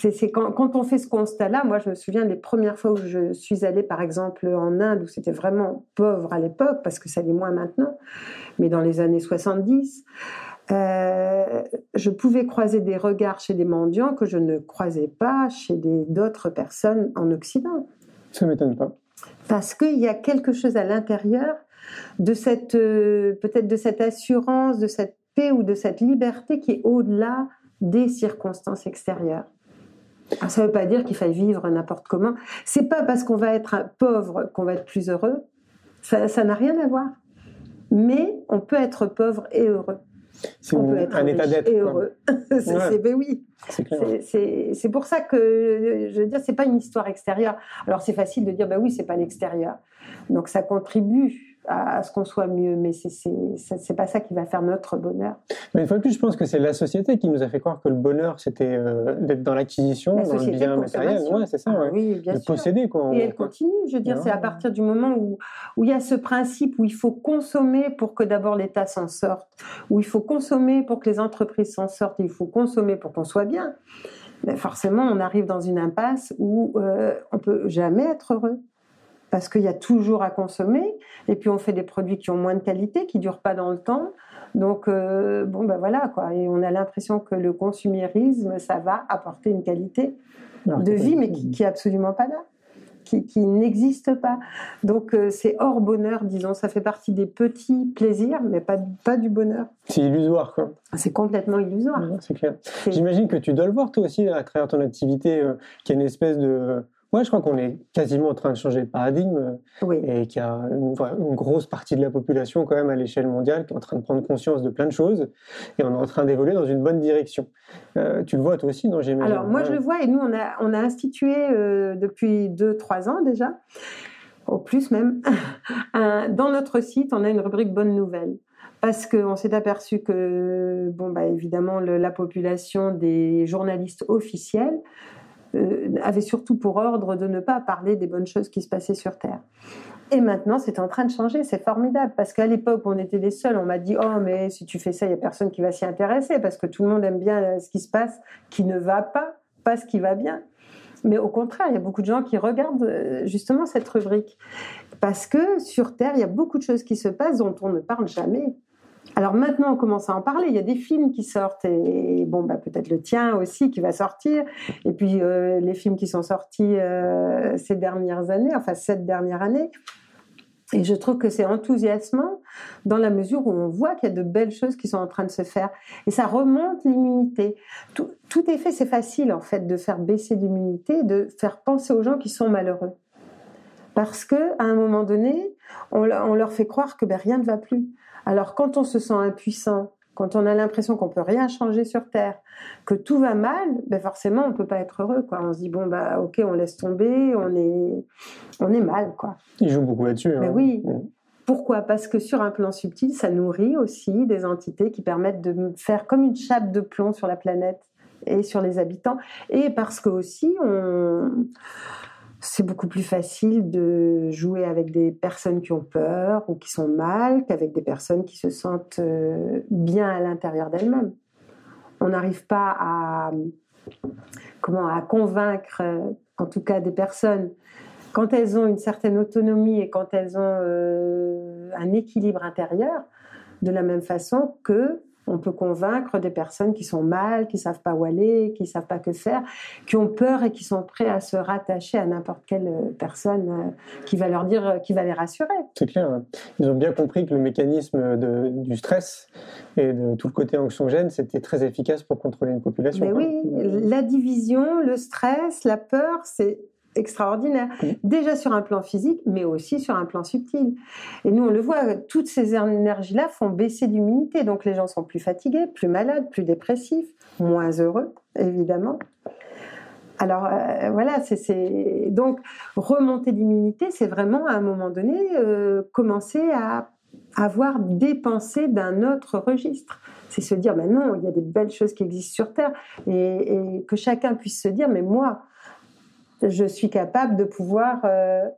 Speaker 2: C'est quand, quand, on fait ce constat-là, moi je me souviens des premières fois où je suis allée par exemple en Inde, où c'était vraiment pauvre à l'époque, parce que ça l'est moins maintenant, mais dans les années 70, euh, je pouvais croiser des regards chez des mendiants que je ne croisais pas chez d'autres personnes en Occident.
Speaker 1: Ça m'étonne pas.
Speaker 2: Parce qu'il y a quelque chose à l'intérieur de cette, euh, peut-être de cette assurance, de cette paix ou de cette liberté qui est au-delà des circonstances extérieures. Ça ne veut pas dire qu'il faille vivre n'importe comment. C'est pas parce qu'on va être pauvre qu'on va être plus heureux. Ça n'a rien à voir. Mais on peut être pauvre et heureux.
Speaker 1: C'est un état d'être.
Speaker 2: Et heureux. c'est, ben oui. C'est, pour ça que, je veux dire, c'est pas une histoire extérieure. Alors c'est facile de dire, ben oui, c'est pas l'extérieur. Donc ça contribue à, ce qu'on soit mieux, mais c'est pas ça qui va faire notre bonheur.
Speaker 1: Mais une fois de plus, je pense que c'est la société qui nous a fait croire que le bonheur, c'était euh, d'être dans l'acquisition, dans le bien matériel. Ouais, c'est ça,
Speaker 2: ah oui, bien
Speaker 1: de posséder. Quoi,
Speaker 2: Et elle continue, je veux dire, c'est à partir du moment où, où il y a ce principe où il faut consommer pour que d'abord l'État s'en sorte, où il faut consommer pour que les entreprises s'en sortent, il faut consommer pour qu'on soit bien. Mais forcément, on arrive dans une impasse où euh, on peut jamais être heureux parce qu'il y a toujours à consommer, et puis on fait des produits qui ont moins de qualité, qui durent pas dans le temps. Donc, euh, bon, ben voilà, quoi. Et on a l'impression que le consumérisme, ça va apporter une qualité de vie, mais qui, qui est absolument pas là, qui, qui n'existe pas. Donc, euh, c'est hors bonheur, disons. Ça fait partie des petits plaisirs, mais pas, pas du bonheur.
Speaker 1: C'est illusoire, quoi.
Speaker 2: C'est complètement illusoire.
Speaker 1: c'est clair. J'imagine que tu dois le voir, toi aussi, à travers ton activité, euh, qui a une espèce de moi, je crois qu'on est quasiment en train de changer de paradigme et qu'il y a une, grosse partie de la population quand même à l'échelle mondiale qui est en train de prendre conscience de plein de choses et on est en train d'évoluer dans une bonne direction. Euh, tu le vois toi aussi, non
Speaker 2: Alors moi, je le vois et nous, on a, on a institué euh, depuis 2-3 ans déjà, au plus même, dans notre site, on a une rubrique Bonnes nouvelles. Parce qu'on s'est aperçu que, bon, bah, évidemment, la population des journalistes officiels euh, avait surtout pour ordre de ne pas parler des bonnes choses qui se passaient sur Terre. Et maintenant, c'est en train de changer, c'est formidable, parce qu'à l'époque, on était les seuls, on m'a dit, oh, mais si tu fais ça, il n'y a personne qui va s'y intéresser, parce que tout le monde aime bien euh, ce qui se passe, qui ne va pas, pas ce qui va bien. Mais au contraire, il y a beaucoup de gens qui regardent euh, justement cette rubrique. Parce que sur Terre, il y a beaucoup de choses qui se passent dont on ne parle jamais. Alors maintenant, on commence à en parler. Il y a des films qui sortent, et, bon, bah, peut-être le tien aussi qui va sortir. Et puis euh, les films qui sont sortis euh, ces dernières années, enfin cette dernière année. Et je trouve que c'est enthousiasmant dans la mesure où on voit qu'il y a de belles choses qui sont en train de se faire. Et ça remonte l'immunité. Tout, est fait, c'est facile en fait de faire baisser l'immunité, de faire penser aux gens qui sont malheureux. Parce que à un moment donné, on, leur fait croire que ben, rien ne va plus. Alors quand on se sent impuissant, quand on a l'impression qu'on peut rien changer sur Terre, que tout va mal, ben forcément on peut pas être heureux. Quoi. On se dit bon bah ok on laisse tomber, on est on est mal quoi.
Speaker 1: Ils jouent beaucoup là-dessus.
Speaker 2: Hein. oui. Mm. Pourquoi? Parce que sur un plan subtil, ça nourrit aussi des entités qui permettent de faire comme une chape de plomb sur la planète et sur les habitants. Et parce que aussi on c'est beaucoup plus facile de jouer avec des personnes qui ont peur ou qui sont mal qu'avec des personnes qui se sentent euh, bien à l'intérieur d'elles-mêmes. On n'arrive pas à comment à convaincre, en tout cas des personnes, quand elles ont une certaine autonomie et quand elles ont euh, un équilibre intérieur, de la même façon que on peut convaincre des personnes qui sont mal, qui savent pas où aller, qui savent pas que faire, qui ont peur et qui sont prêts à se rattacher à n'importe quelle euh, personne euh, qui va leur dire, euh, qui va les rassurer.
Speaker 1: C'est clair. hein. Ils ont bien compris que le mécanisme de- du stress et de tout le côté anxiogène, c'était très efficace pour contrôler une population.
Speaker 2: Mais oui, la division, le stress, la peur, c'est extraordinaire.
Speaker 1: Oui.
Speaker 2: Déjà sur un plan physique, mais aussi sur un plan subtil. Et nous, on le voit, toutes ces énergies-là font baisser l'immunité. Donc les gens sont plus fatigués, plus malades, plus dépressifs, moins heureux, évidemment. Alors euh, voilà, c'est- donc remonter l'immunité, c'est vraiment à un moment donné euh, commencer à avoir des pensées d'un autre registre. C'est se dire, mais non, il y a des belles choses qui existent sur Terre et, et que chacun puisse se dire, mais moi, je suis capable de pouvoir, euh,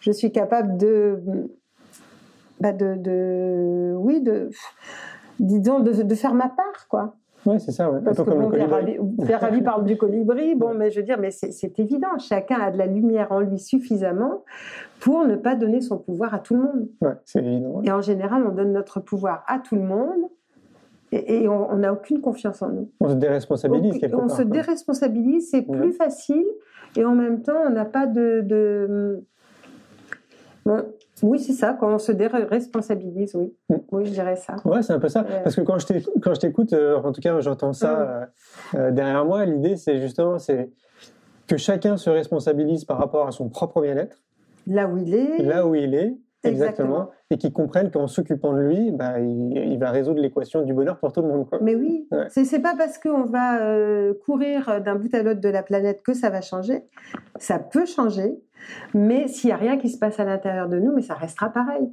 Speaker 2: je suis capable de, bah de, de- oui, de, disons, de, de faire ma part, quoi.
Speaker 1: Ouais, c'est ça. ouais.
Speaker 2: Parce que bon,
Speaker 1: colibri.
Speaker 2: Ravi, parle du colibri, bon, mais je veux dire, mais c'est évident, chacun a de la lumière en lui suffisamment pour ne pas donner son pouvoir à tout le monde.
Speaker 1: Ouais, c'est évident.
Speaker 2: Et en général, on donne notre pouvoir à tout le monde et, et on on n'a aucune confiance en nous.
Speaker 1: On se déresponsabilise
Speaker 2: Donc,
Speaker 1: quelque
Speaker 2: on
Speaker 1: part.
Speaker 2: se
Speaker 1: quoi.
Speaker 2: déresponsabilise, c'est
Speaker 1: Ouais.
Speaker 2: plus facile et en même temps, on n'a pas de. de- Bon, oui, c'est ça, quand on se déresponsabilise, oui.
Speaker 1: Mm.
Speaker 2: Oui, je dirais ça.
Speaker 1: Ouais, c'est un peu ça.
Speaker 2: Ouais.
Speaker 1: Parce que quand je t'écoute, euh, en tout cas, j'entends ça euh, euh, derrière moi. L'idée, c'est justement, c'est que chacun se responsabilise par rapport à son propre bien-être,
Speaker 2: Là où il est.
Speaker 1: là où il est, exactement,
Speaker 2: Exactement.
Speaker 1: et qu'il comprenne qu'en s'occupant de lui, bah, il, il va résoudre l'équation du bonheur pour tout le monde. Quoi.
Speaker 2: Mais oui,
Speaker 1: Ouais.
Speaker 2: c'est pas parce qu'on va euh, courir d'un bout à l'autre de la planète que ça va changer. Ça peut changer, mais s'il y a rien qui se passe à l'intérieur de nous, mais ça restera pareil.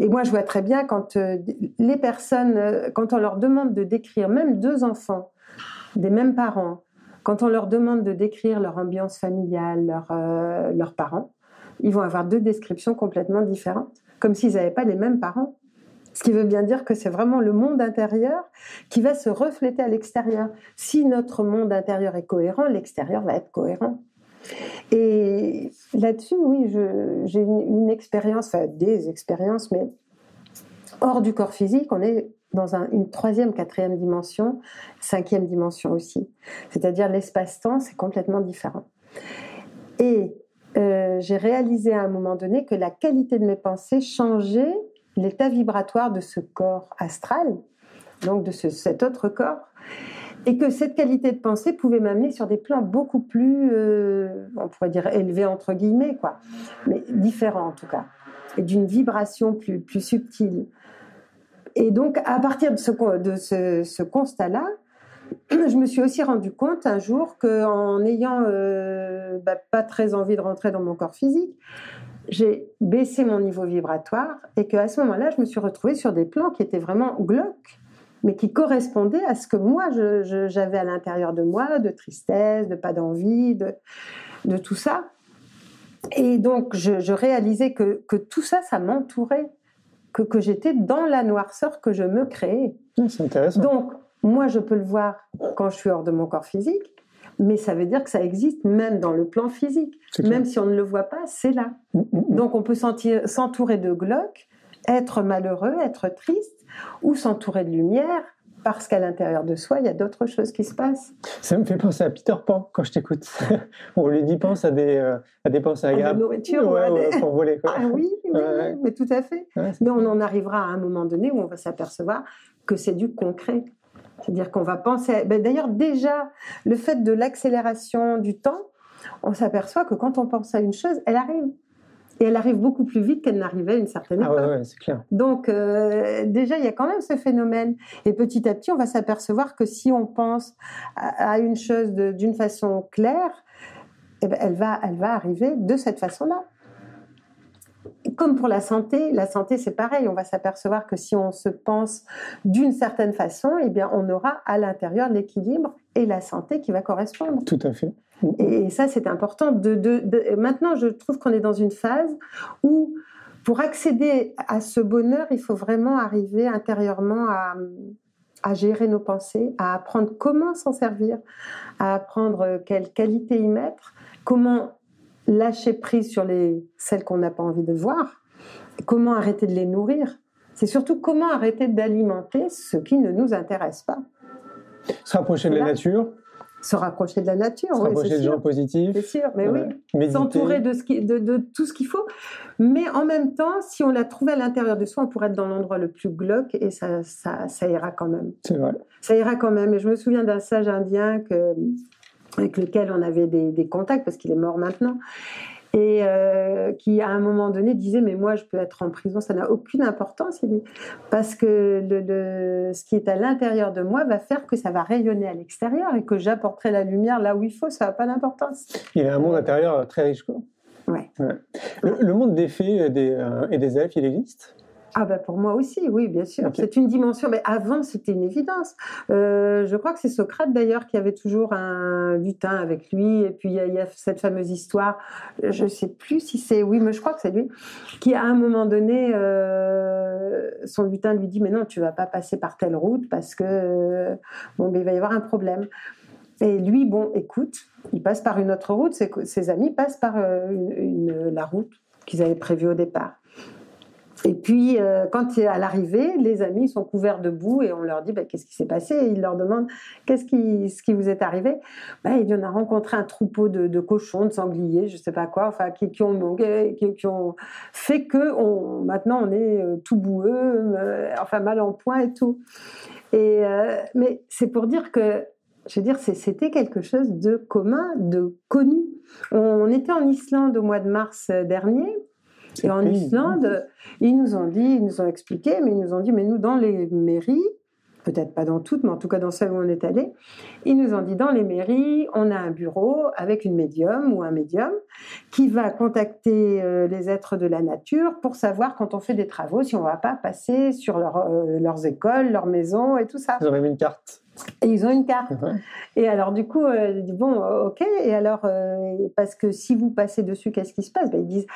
Speaker 2: Et moi, je vois très bien quand euh, les personnes, euh, quand on leur demande de décrire, même deux enfants, des mêmes parents, quand on leur demande de décrire leur ambiance familiale, leur, euh, leurs parents, ils vont avoir deux descriptions complètement différentes, comme s'ils n'avaient pas les mêmes parents. Ce qui veut bien dire que c'est vraiment le monde intérieur qui va se refléter à l'extérieur. Si notre monde intérieur est cohérent, l'extérieur va être cohérent. Et là-dessus, oui, j'ai une, expérience, enfin des expériences, mais hors du corps physique, on est dans un- une troisième, quatrième dimension, cinquième dimension aussi. C'est-à-dire l'espace-temps, c'est complètement différent. Et euh, j'ai réalisé à un moment donné que la qualité de mes pensées changeait l'état vibratoire de ce corps astral, donc de ce- cet autre corps, et que cette qualité de pensée pouvait m'amener sur des plans beaucoup plus, euh, on pourrait dire élevés entre guillemets, quoi, mais différents en tout cas, et d'une vibration plus, plus subtile. Et donc, à partir de ce, de ce constat-là, je me suis aussi rendu compte un jour qu'en ayant euh, bah, pas très envie de rentrer dans mon corps physique, j'ai baissé mon niveau vibratoire et qu'à ce moment-là, je me suis retrouvée sur des plans qui étaient vraiment glauques, mais qui correspondaient à ce que moi, j'avais à l'intérieur de moi, de tristesse, de pas d'envie, de, de tout ça. Et donc, je, je réalisais que, que tout ça, ça m'entourait, que, que j'étais dans la noirceur que je me créais.
Speaker 1: Ouais, c'est intéressant.
Speaker 2: Donc, moi, je peux le voir quand je suis hors de mon corps physique, mais ça veut dire que ça existe même dans le plan physique. Même si on ne le voit pas, c'est là.
Speaker 1: Mm, mm, mm.
Speaker 2: Donc, on peut s'entourer de glauques, être malheureux, être triste, ou s'entourer de lumière, parce qu'à l'intérieur de soi, il y a d'autres choses qui se passent.
Speaker 1: Ça me fait penser à Peter Pan quand je t'écoute. On lui dit pense à des, euh, à des pensées
Speaker 2: À de la
Speaker 1: agréables.
Speaker 2: nourriture,
Speaker 1: Ouais,
Speaker 2: des-
Speaker 1: pour voler. Quoi.
Speaker 2: Ah oui, oui,
Speaker 1: Ouais.
Speaker 2: mais tout à fait. Mais on en arrivera à un moment donné où on va s'apercevoir que c'est du concret. C'est-à-dire qu'on va penser. ben, D'ailleurs, déjà, le fait de l'accélération du temps, on s'aperçoit que quand on pense à une chose, elle arrive. Et elle arrive beaucoup plus vite qu'elle n'arrivait à une certaine
Speaker 1: Ah
Speaker 2: époque.
Speaker 1: ouais, ouais, c'est clair.
Speaker 2: Donc, euh, déjà, il y a quand même ce phénomène. Et petit à petit, on va s'apercevoir que si on pense à, à une chose d'une façon claire, eh ben, elle, va, elle va arriver de cette façon-là. Comme pour la santé, la santé c'est pareil. On va s'apercevoir que si on se pense d'une certaine façon, eh bien, on aura à l'intérieur l'équilibre et la santé qui va correspondre.
Speaker 1: Tout à fait.
Speaker 2: Et ça, c'est important. De, de- de- Maintenant, je trouve qu'on est dans une phase où, pour accéder à ce bonheur, il faut vraiment arriver intérieurement à, à gérer nos pensées, à apprendre comment s'en servir, à apprendre quelle qualité y mettre, comment lâcher prise sur les, celles qu'on n'a pas envie de voir, comment arrêter de les nourrir? C'est surtout comment arrêter d'alimenter ce qui ne nous intéresse pas.
Speaker 1: Se rapprocher de la nature,
Speaker 2: Se rapprocher de la nature,
Speaker 1: se
Speaker 2: oui,
Speaker 1: rapprocher
Speaker 2: c'est
Speaker 1: de
Speaker 2: sûr.
Speaker 1: gens positifs.
Speaker 2: C'est sûr, mais
Speaker 1: Ouais.
Speaker 2: oui. S'entourer de, de, de tout ce qu'il faut. Mais en même temps, si on l'a trouvé à l'intérieur de soi, on pourrait être dans l'endroit le plus glauque et ça, ça, ça ira quand même.
Speaker 1: C'est vrai.
Speaker 2: Ça ira quand même. Et je me souviens d'un sage indien que, avec lequel on avait des, des contacts, parce qu'il est mort maintenant, et euh, qui à un moment donné disait Mais moi, je peux être en prison, ça n'a aucune importance, il dit, parce que le, le- ce qui est à l'intérieur de moi va faire que ça va rayonner à l'extérieur et que j'apporterai la lumière là où il faut, ça n'a pas d'importance.
Speaker 1: Il a un monde intérieur très riche. Quoi.
Speaker 2: Ouais.
Speaker 1: Le, le monde des fées et des, euh, et des elfes, il existe?
Speaker 2: Ah bah pour moi aussi, oui, bien sûr. C'est une dimension, mais avant c'était une évidence. Euh, je crois que c'est Socrate d'ailleurs qui avait toujours un lutin avec lui, et puis il y, a- il y a cette fameuse histoire, je ne sais plus si c'est, oui, mais je crois que c'est lui, qui à un moment donné, euh, son lutin lui dit, mais non, tu vas pas passer par telle route parce que, euh, bon, ben, il va y avoir un problème. Et lui, bon, écoute, il passe par une autre route, ses, ses amis passent par une- une- la route qu'ils avaient prévue au départ. Et puis, euh, quand à l'arrivée, les amis sont couverts de boue et on leur dit bah, qu'est-ce qui s'est passé? Et ils leur demandent qu'est-ce qui, vous est arrivé? Bah, il y en a rencontré un troupeau de, cochons, de sangliers, je sais pas quoi, enfin qui, ont qui, qui ont fait que on, maintenant on est euh, tout boueux, euh, enfin mal en point et tout. Mais c'est pour dire que je veux dire, c'était quelque chose de commun, de connu. On était en Islande au mois de mars dernier. Et en Islande, ils nous ont dit, ils nous ont expliqué, mais ils nous ont dit, mais nous, dans les mairies, peut-être pas dans toutes, mais en tout cas dans celles où on est allé, ils nous ont dit, dans les mairies, on a un bureau avec une médium ou un médium qui va contacter euh, les êtres de la nature pour savoir quand on fait des travaux si on va pas passer sur leur, euh, leurs écoles, leurs maisons et tout ça.
Speaker 1: Ils ont même une carte.
Speaker 2: Et ils ont une carte.
Speaker 1: Ouais.
Speaker 2: Et alors, du coup, euh, je dis, bon, euh, ok. Et alors, euh, parce que si vous passez dessus, qu'est-ce qui se passe? Ben, Ils disent,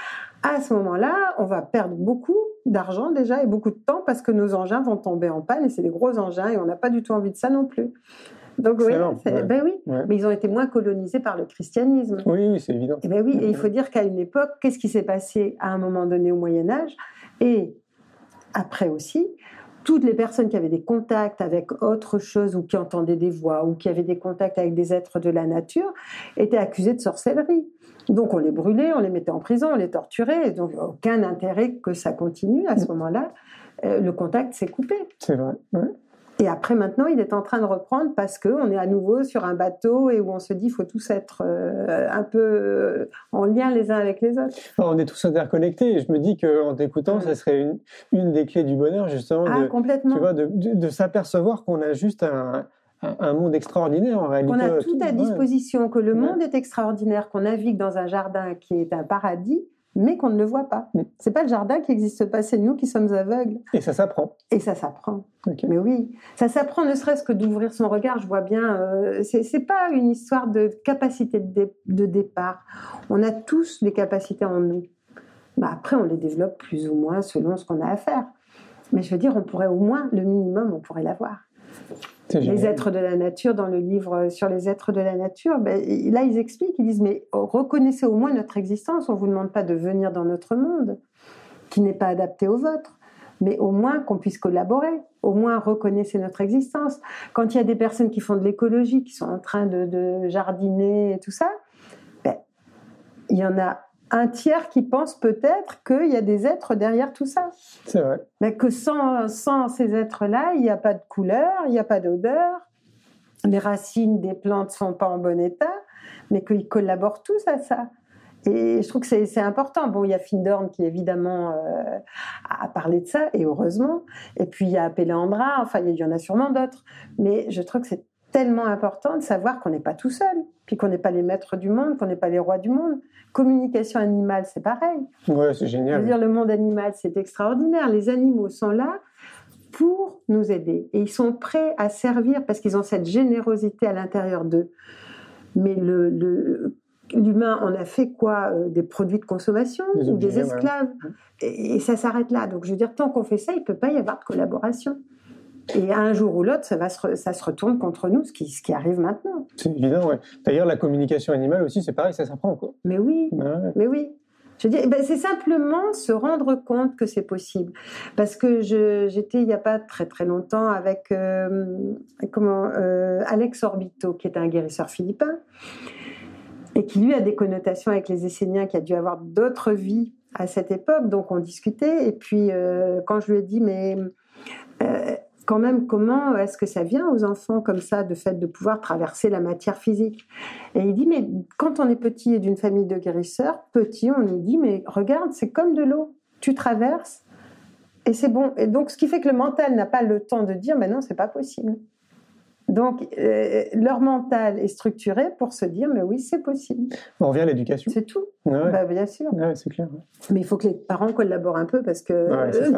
Speaker 2: à ce moment-là, on va perdre beaucoup d'argent déjà et beaucoup de temps parce que nos engins vont tomber en panne et c'est des gros engins et on n'a pas du tout envie de ça non plus. Donc, oui,
Speaker 1: Excellent,
Speaker 2: c'est-
Speaker 1: ouais.
Speaker 2: ben oui.
Speaker 1: Ouais.
Speaker 2: Mais ils ont été moins colonisés par le christianisme.
Speaker 1: Oui, oui, c'est évident.
Speaker 2: Et ben oui, et il faut dire qu'à une époque, qu'est-ce qui s'est passé à un moment donné au Moyen Âge? Et après aussi, toutes les personnes qui avaient des contacts avec autre chose ou qui entendaient des voix ou qui avaient des contacts avec des êtres de la nature étaient accusées de sorcellerie. Donc on les brûlait, on les mettait en prison, on les torturait, et donc aucun intérêt que ça continue à ce moment-là. Euh, le contact s'est coupé.
Speaker 1: C'est vrai. ouais.
Speaker 2: Et après, maintenant, il est en train de reprendre parce qu'on est à nouveau sur un bateau et où on se dit qu'il faut tous être euh, un peu euh, en lien les uns avec les autres.
Speaker 1: On est tous interconnectés et je me dis qu'en t'écoutant,
Speaker 2: Ouais.
Speaker 1: ça serait une, une des clés du bonheur, justement,
Speaker 2: Ah,
Speaker 1: de,
Speaker 2: complètement.
Speaker 1: tu vois, de, de, de s'apercevoir qu'on a juste un, monde extraordinaire en réalité.
Speaker 2: Qu'on a tout à disposition, que le monde est extraordinaire, qu'on navigue dans un jardin qui est un paradis, mais qu'on ne le voit pas.
Speaker 1: Mm.
Speaker 2: C'est pas le jardin qui n'existe pas, c'est nous qui sommes aveugles.
Speaker 1: Et ça s'apprend.
Speaker 2: Et ça s'apprend. Mais oui, ça s'apprend ne serait-ce que d'ouvrir son regard. Je vois bien, euh, c'est c'est pas une histoire de capacité de, dé- de départ. On a tous des capacités en nous. Bah, après, on les développe plus ou moins selon ce qu'on a à faire. Mais je veux dire, on pourrait au moins, le minimum, on pourrait l'avoir. Les êtres de la nature, dans le livre sur les êtres de la nature, ben, là, ils expliquent, ils disent, mais reconnaissez au moins notre existence. On ne vous demande pas de venir dans notre monde, qui n'est pas adapté au vôtre, mais au moins qu'on puisse collaborer. Au moins, reconnaissez notre existence. Quand il y a des personnes qui font de l'écologie, qui sont en train de, de jardiner et tout ça, ben, il y en a un tiers qui pense peut-être qu'il y a des êtres derrière tout ça.
Speaker 1: C'est vrai.
Speaker 2: Mais que sans, sans ces êtres-là, il n'y a pas de couleur, il n'y a pas d'odeur, les racines des plantes ne sont pas en bon état, mais qu'ils collaborent tous à ça. Et je trouve que c'est important. Bon, il y a Findorn qui, évidemment, euh, a parlé de ça, et heureusement. Et puis, il y a Péléandra, enfin, il y en a sûrement d'autres. Mais je trouve que c'est tellement important de savoir qu'on n'est pas tout seul, puis qu'on n'est pas les maîtres du monde, qu'on n'est pas les rois du monde. Communication animale, c'est pareil.
Speaker 1: Ouais, c'est
Speaker 2: Je veux
Speaker 1: génial.
Speaker 2: dire, le monde animal, c'est extraordinaire. Les animaux sont là pour nous aider. Et ils sont prêts à servir parce qu'ils ont cette générosité à l'intérieur d'eux. Mais le, le- l'humain en a fait quoi Euh, Des produits de consommation
Speaker 1: Des
Speaker 2: ou des
Speaker 1: ouais.
Speaker 2: esclaves? Et, et ça s'arrête là. Donc, je veux dire, tant qu'on fait ça, il ne peut pas y avoir de collaboration. Et un jour ou l'autre, ça, va se ça se retourne contre nous, ce qui, ce qui arrive maintenant.
Speaker 1: C'est évident, ouais. D'ailleurs, la communication animale aussi, c'est pareil, ça s'apprend, quoi.
Speaker 2: Mais oui,
Speaker 1: Ouais.
Speaker 2: mais oui. Je dis, eh ben, c'est simplement se rendre compte que c'est possible. Parce que j'étais il n'y a pas très très longtemps avec euh, comment, euh, Alex Orbito, qui est un guérisseur philippin, et qui lui a des connotations avec les Esséniens, qui a dû avoir d'autres vies à cette époque. Donc on discutait. Et puis euh, quand je lui ai dit, mais quand même, comment est-ce que ça vient aux enfants comme ça, de fait de pouvoir traverser la matière physique? Et il dit, mais quand on est petit et d'une famille de guérisseurs, petit, on nous dit, mais regarde, c'est comme de l'eau, tu traverses et c'est bon. Et donc, ce qui fait que le mental n'a pas le temps de dire, mais non, c'est pas possible. Donc, euh, leur mental est structuré pour se dire, mais oui, c'est possible.
Speaker 1: On revient à l'éducation.
Speaker 2: C'est tout. Bah, bien sûr.
Speaker 1: c'est clair.
Speaker 2: Mais il faut que les parents collaborent un peu parce que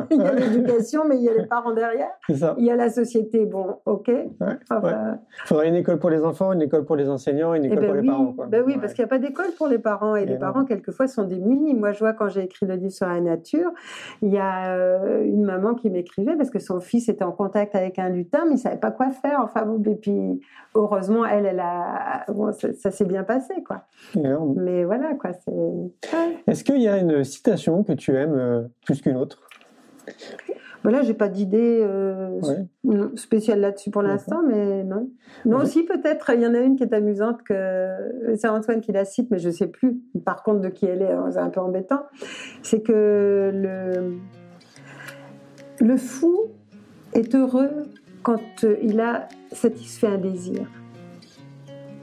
Speaker 2: il y a l'éducation, mais il y a les parents derrière.
Speaker 1: Ça.
Speaker 2: Il y a la société. Bon, ok.
Speaker 1: Il faudrait une école pour les enfants, une école pour les enseignants, une
Speaker 2: eh
Speaker 1: école
Speaker 2: ben
Speaker 1: pour
Speaker 2: oui.
Speaker 1: les parents. Quoi.
Speaker 2: Ben oui, parce qu'il n'y a pas d'école pour les parents et, les parents quelquefois sont démunis. Moi, je vois quand j'ai écrit le livre sur la nature, il y a euh, une maman qui m'écrivait parce que son fils était en contact avec un lutin, mais il savait pas quoi faire. Enfin, et puis heureusement, elle, elle a, bon, ça, s'est bien passé, quoi. Mais voilà, quoi.
Speaker 1: Est-ce qu'il y a une citation que tu aimes euh, plus qu'une autre?
Speaker 2: Voilà, j'ai pas d'idée euh, spéciale là-dessus pour l'instant, mais non. Non, aussi peut-être, il y en a une qui est amusante que c'est Antoine qui la cite, mais je sais plus. Par contre, de qui elle est, c'est un peu embêtant. C'est que le le fou est heureux quand il a satisfait un désir.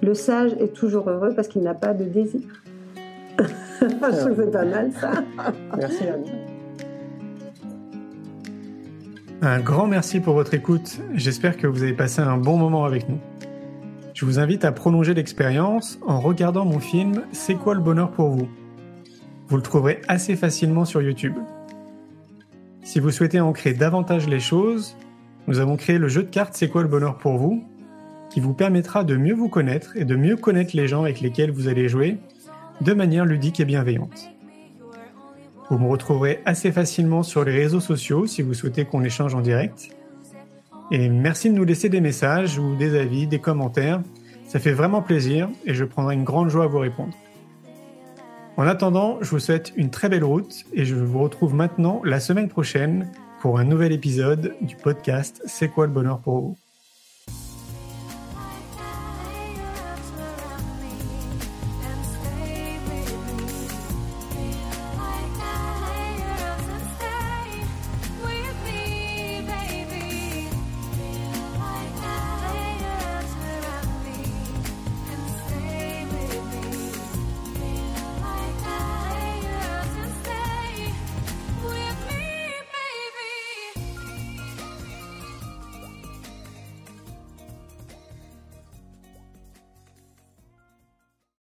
Speaker 2: Le sage est toujours heureux parce qu'il n'a pas de désir. Je trouve que c'est pas mal ça.
Speaker 1: Merci Anne. Un grand merci pour votre écoute. J'espère que vous avez passé un bon moment avec nous. Je vous invite à prolonger l'expérience en regardant mon film C'est quoi le bonheur pour vous? Vous le trouverez assez facilement sur YouTube. Si vous souhaitez ancrer davantage les choses, nous avons créé le jeu de cartes C'est quoi le bonheur pour vous qui vous permettra de mieux vous connaître et de mieux connaître les gens avec lesquels vous allez jouer de manière ludique et bienveillante. Vous me retrouverez assez facilement sur les réseaux sociaux si vous souhaitez qu'on échange en direct. Et merci de nous laisser des messages ou des avis, des commentaires. Ça fait vraiment plaisir et je prendrai une grande joie à vous répondre. En attendant, je vous souhaite une très belle route et je vous retrouve maintenant la semaine prochaine pour un nouvel épisode du podcast C'est quoi le bonheur pour vous?